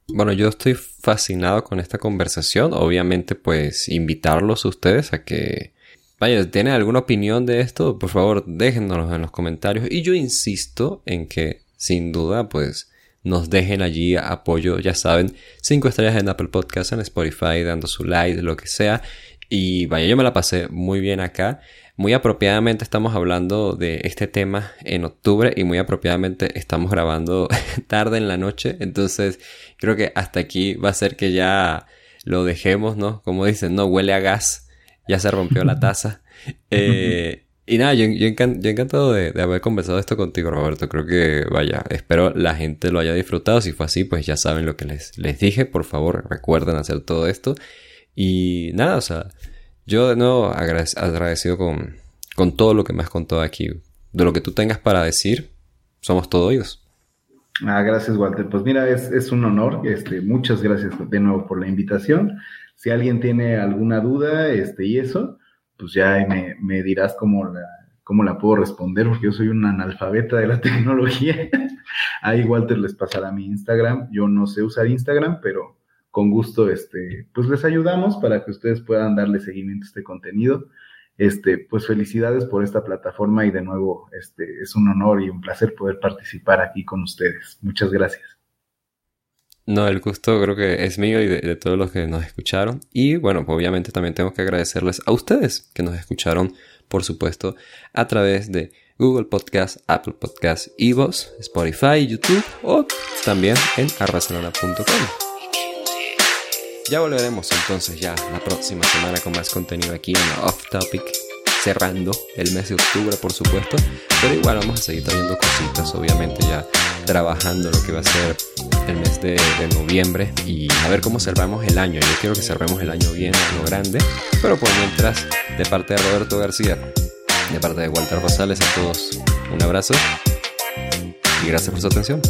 Bueno, yo estoy fascinado con esta conversación. Obviamente, pues invitarlos a ustedes a que, vaya, ¿tienen alguna opinión de esto? Por favor, déjennos en los comentarios. Y yo insisto en que, sin duda, pues nos dejen allí apoyo, ya saben, cinco estrellas en Apple Podcast, en Spotify, dando su like, lo que sea. Y vaya, yo me la pasé muy bien acá. Muy apropiadamente estamos hablando de este tema en octubre y muy apropiadamente estamos grabando tarde en la noche. Entonces creo que hasta aquí va a ser que ya lo dejemos, ¿no? Como dicen, no huele a gas, ya se rompió la taza. Eh, y nada, yo, yo, encantado de, de, haber conversado esto contigo, Roberto. Creo que, vaya, espero la gente lo haya disfrutado. Si fue así, pues ya saben lo que les, les dije. Por favor, recuerden hacer todo esto. Y nada, o sea, yo de nuevo agradecido con, con todo lo que me has contado aquí. De lo que tú tengas para decir, somos todos oídos. Ah, gracias, Walter. Pues mira, es, es, un honor. Este, muchas gracias de nuevo por la invitación. Si alguien tiene alguna duda este, y eso, pues ya me, me dirás cómo la, cómo la puedo responder, porque yo soy un analfabeta de la tecnología. Ahí Walter les pasará mi Instagram. Yo no sé usar Instagram, pero con gusto, este, pues les ayudamos para que ustedes puedan darle seguimiento a este contenido. Este, pues felicidades por esta plataforma y de nuevo, este, es un honor y un placer poder participar aquí con ustedes. Muchas gracias. No, el gusto creo que es mío y de, todos los que nos escucharon. Y bueno, pues obviamente también tengo que agradecerles a ustedes que nos escucharon, por supuesto, a través de Google Podcast, Apple Podcast, Evox, Spotify, YouTube o también en arrasalona.com. Ya volveremos entonces ya la próxima semana con más contenido aquí en Off Topic, cerrando el mes de octubre por supuesto, pero igual vamos a seguir trayendo cositas, obviamente ya trabajando lo que va a ser el mes de, noviembre y a ver cómo cerramos el año. Yo quiero que cerremos el año bien lo grande, pero por mientras, de parte de Roberto García, de parte de Walter Rosales, a todos un abrazo y gracias por su atención.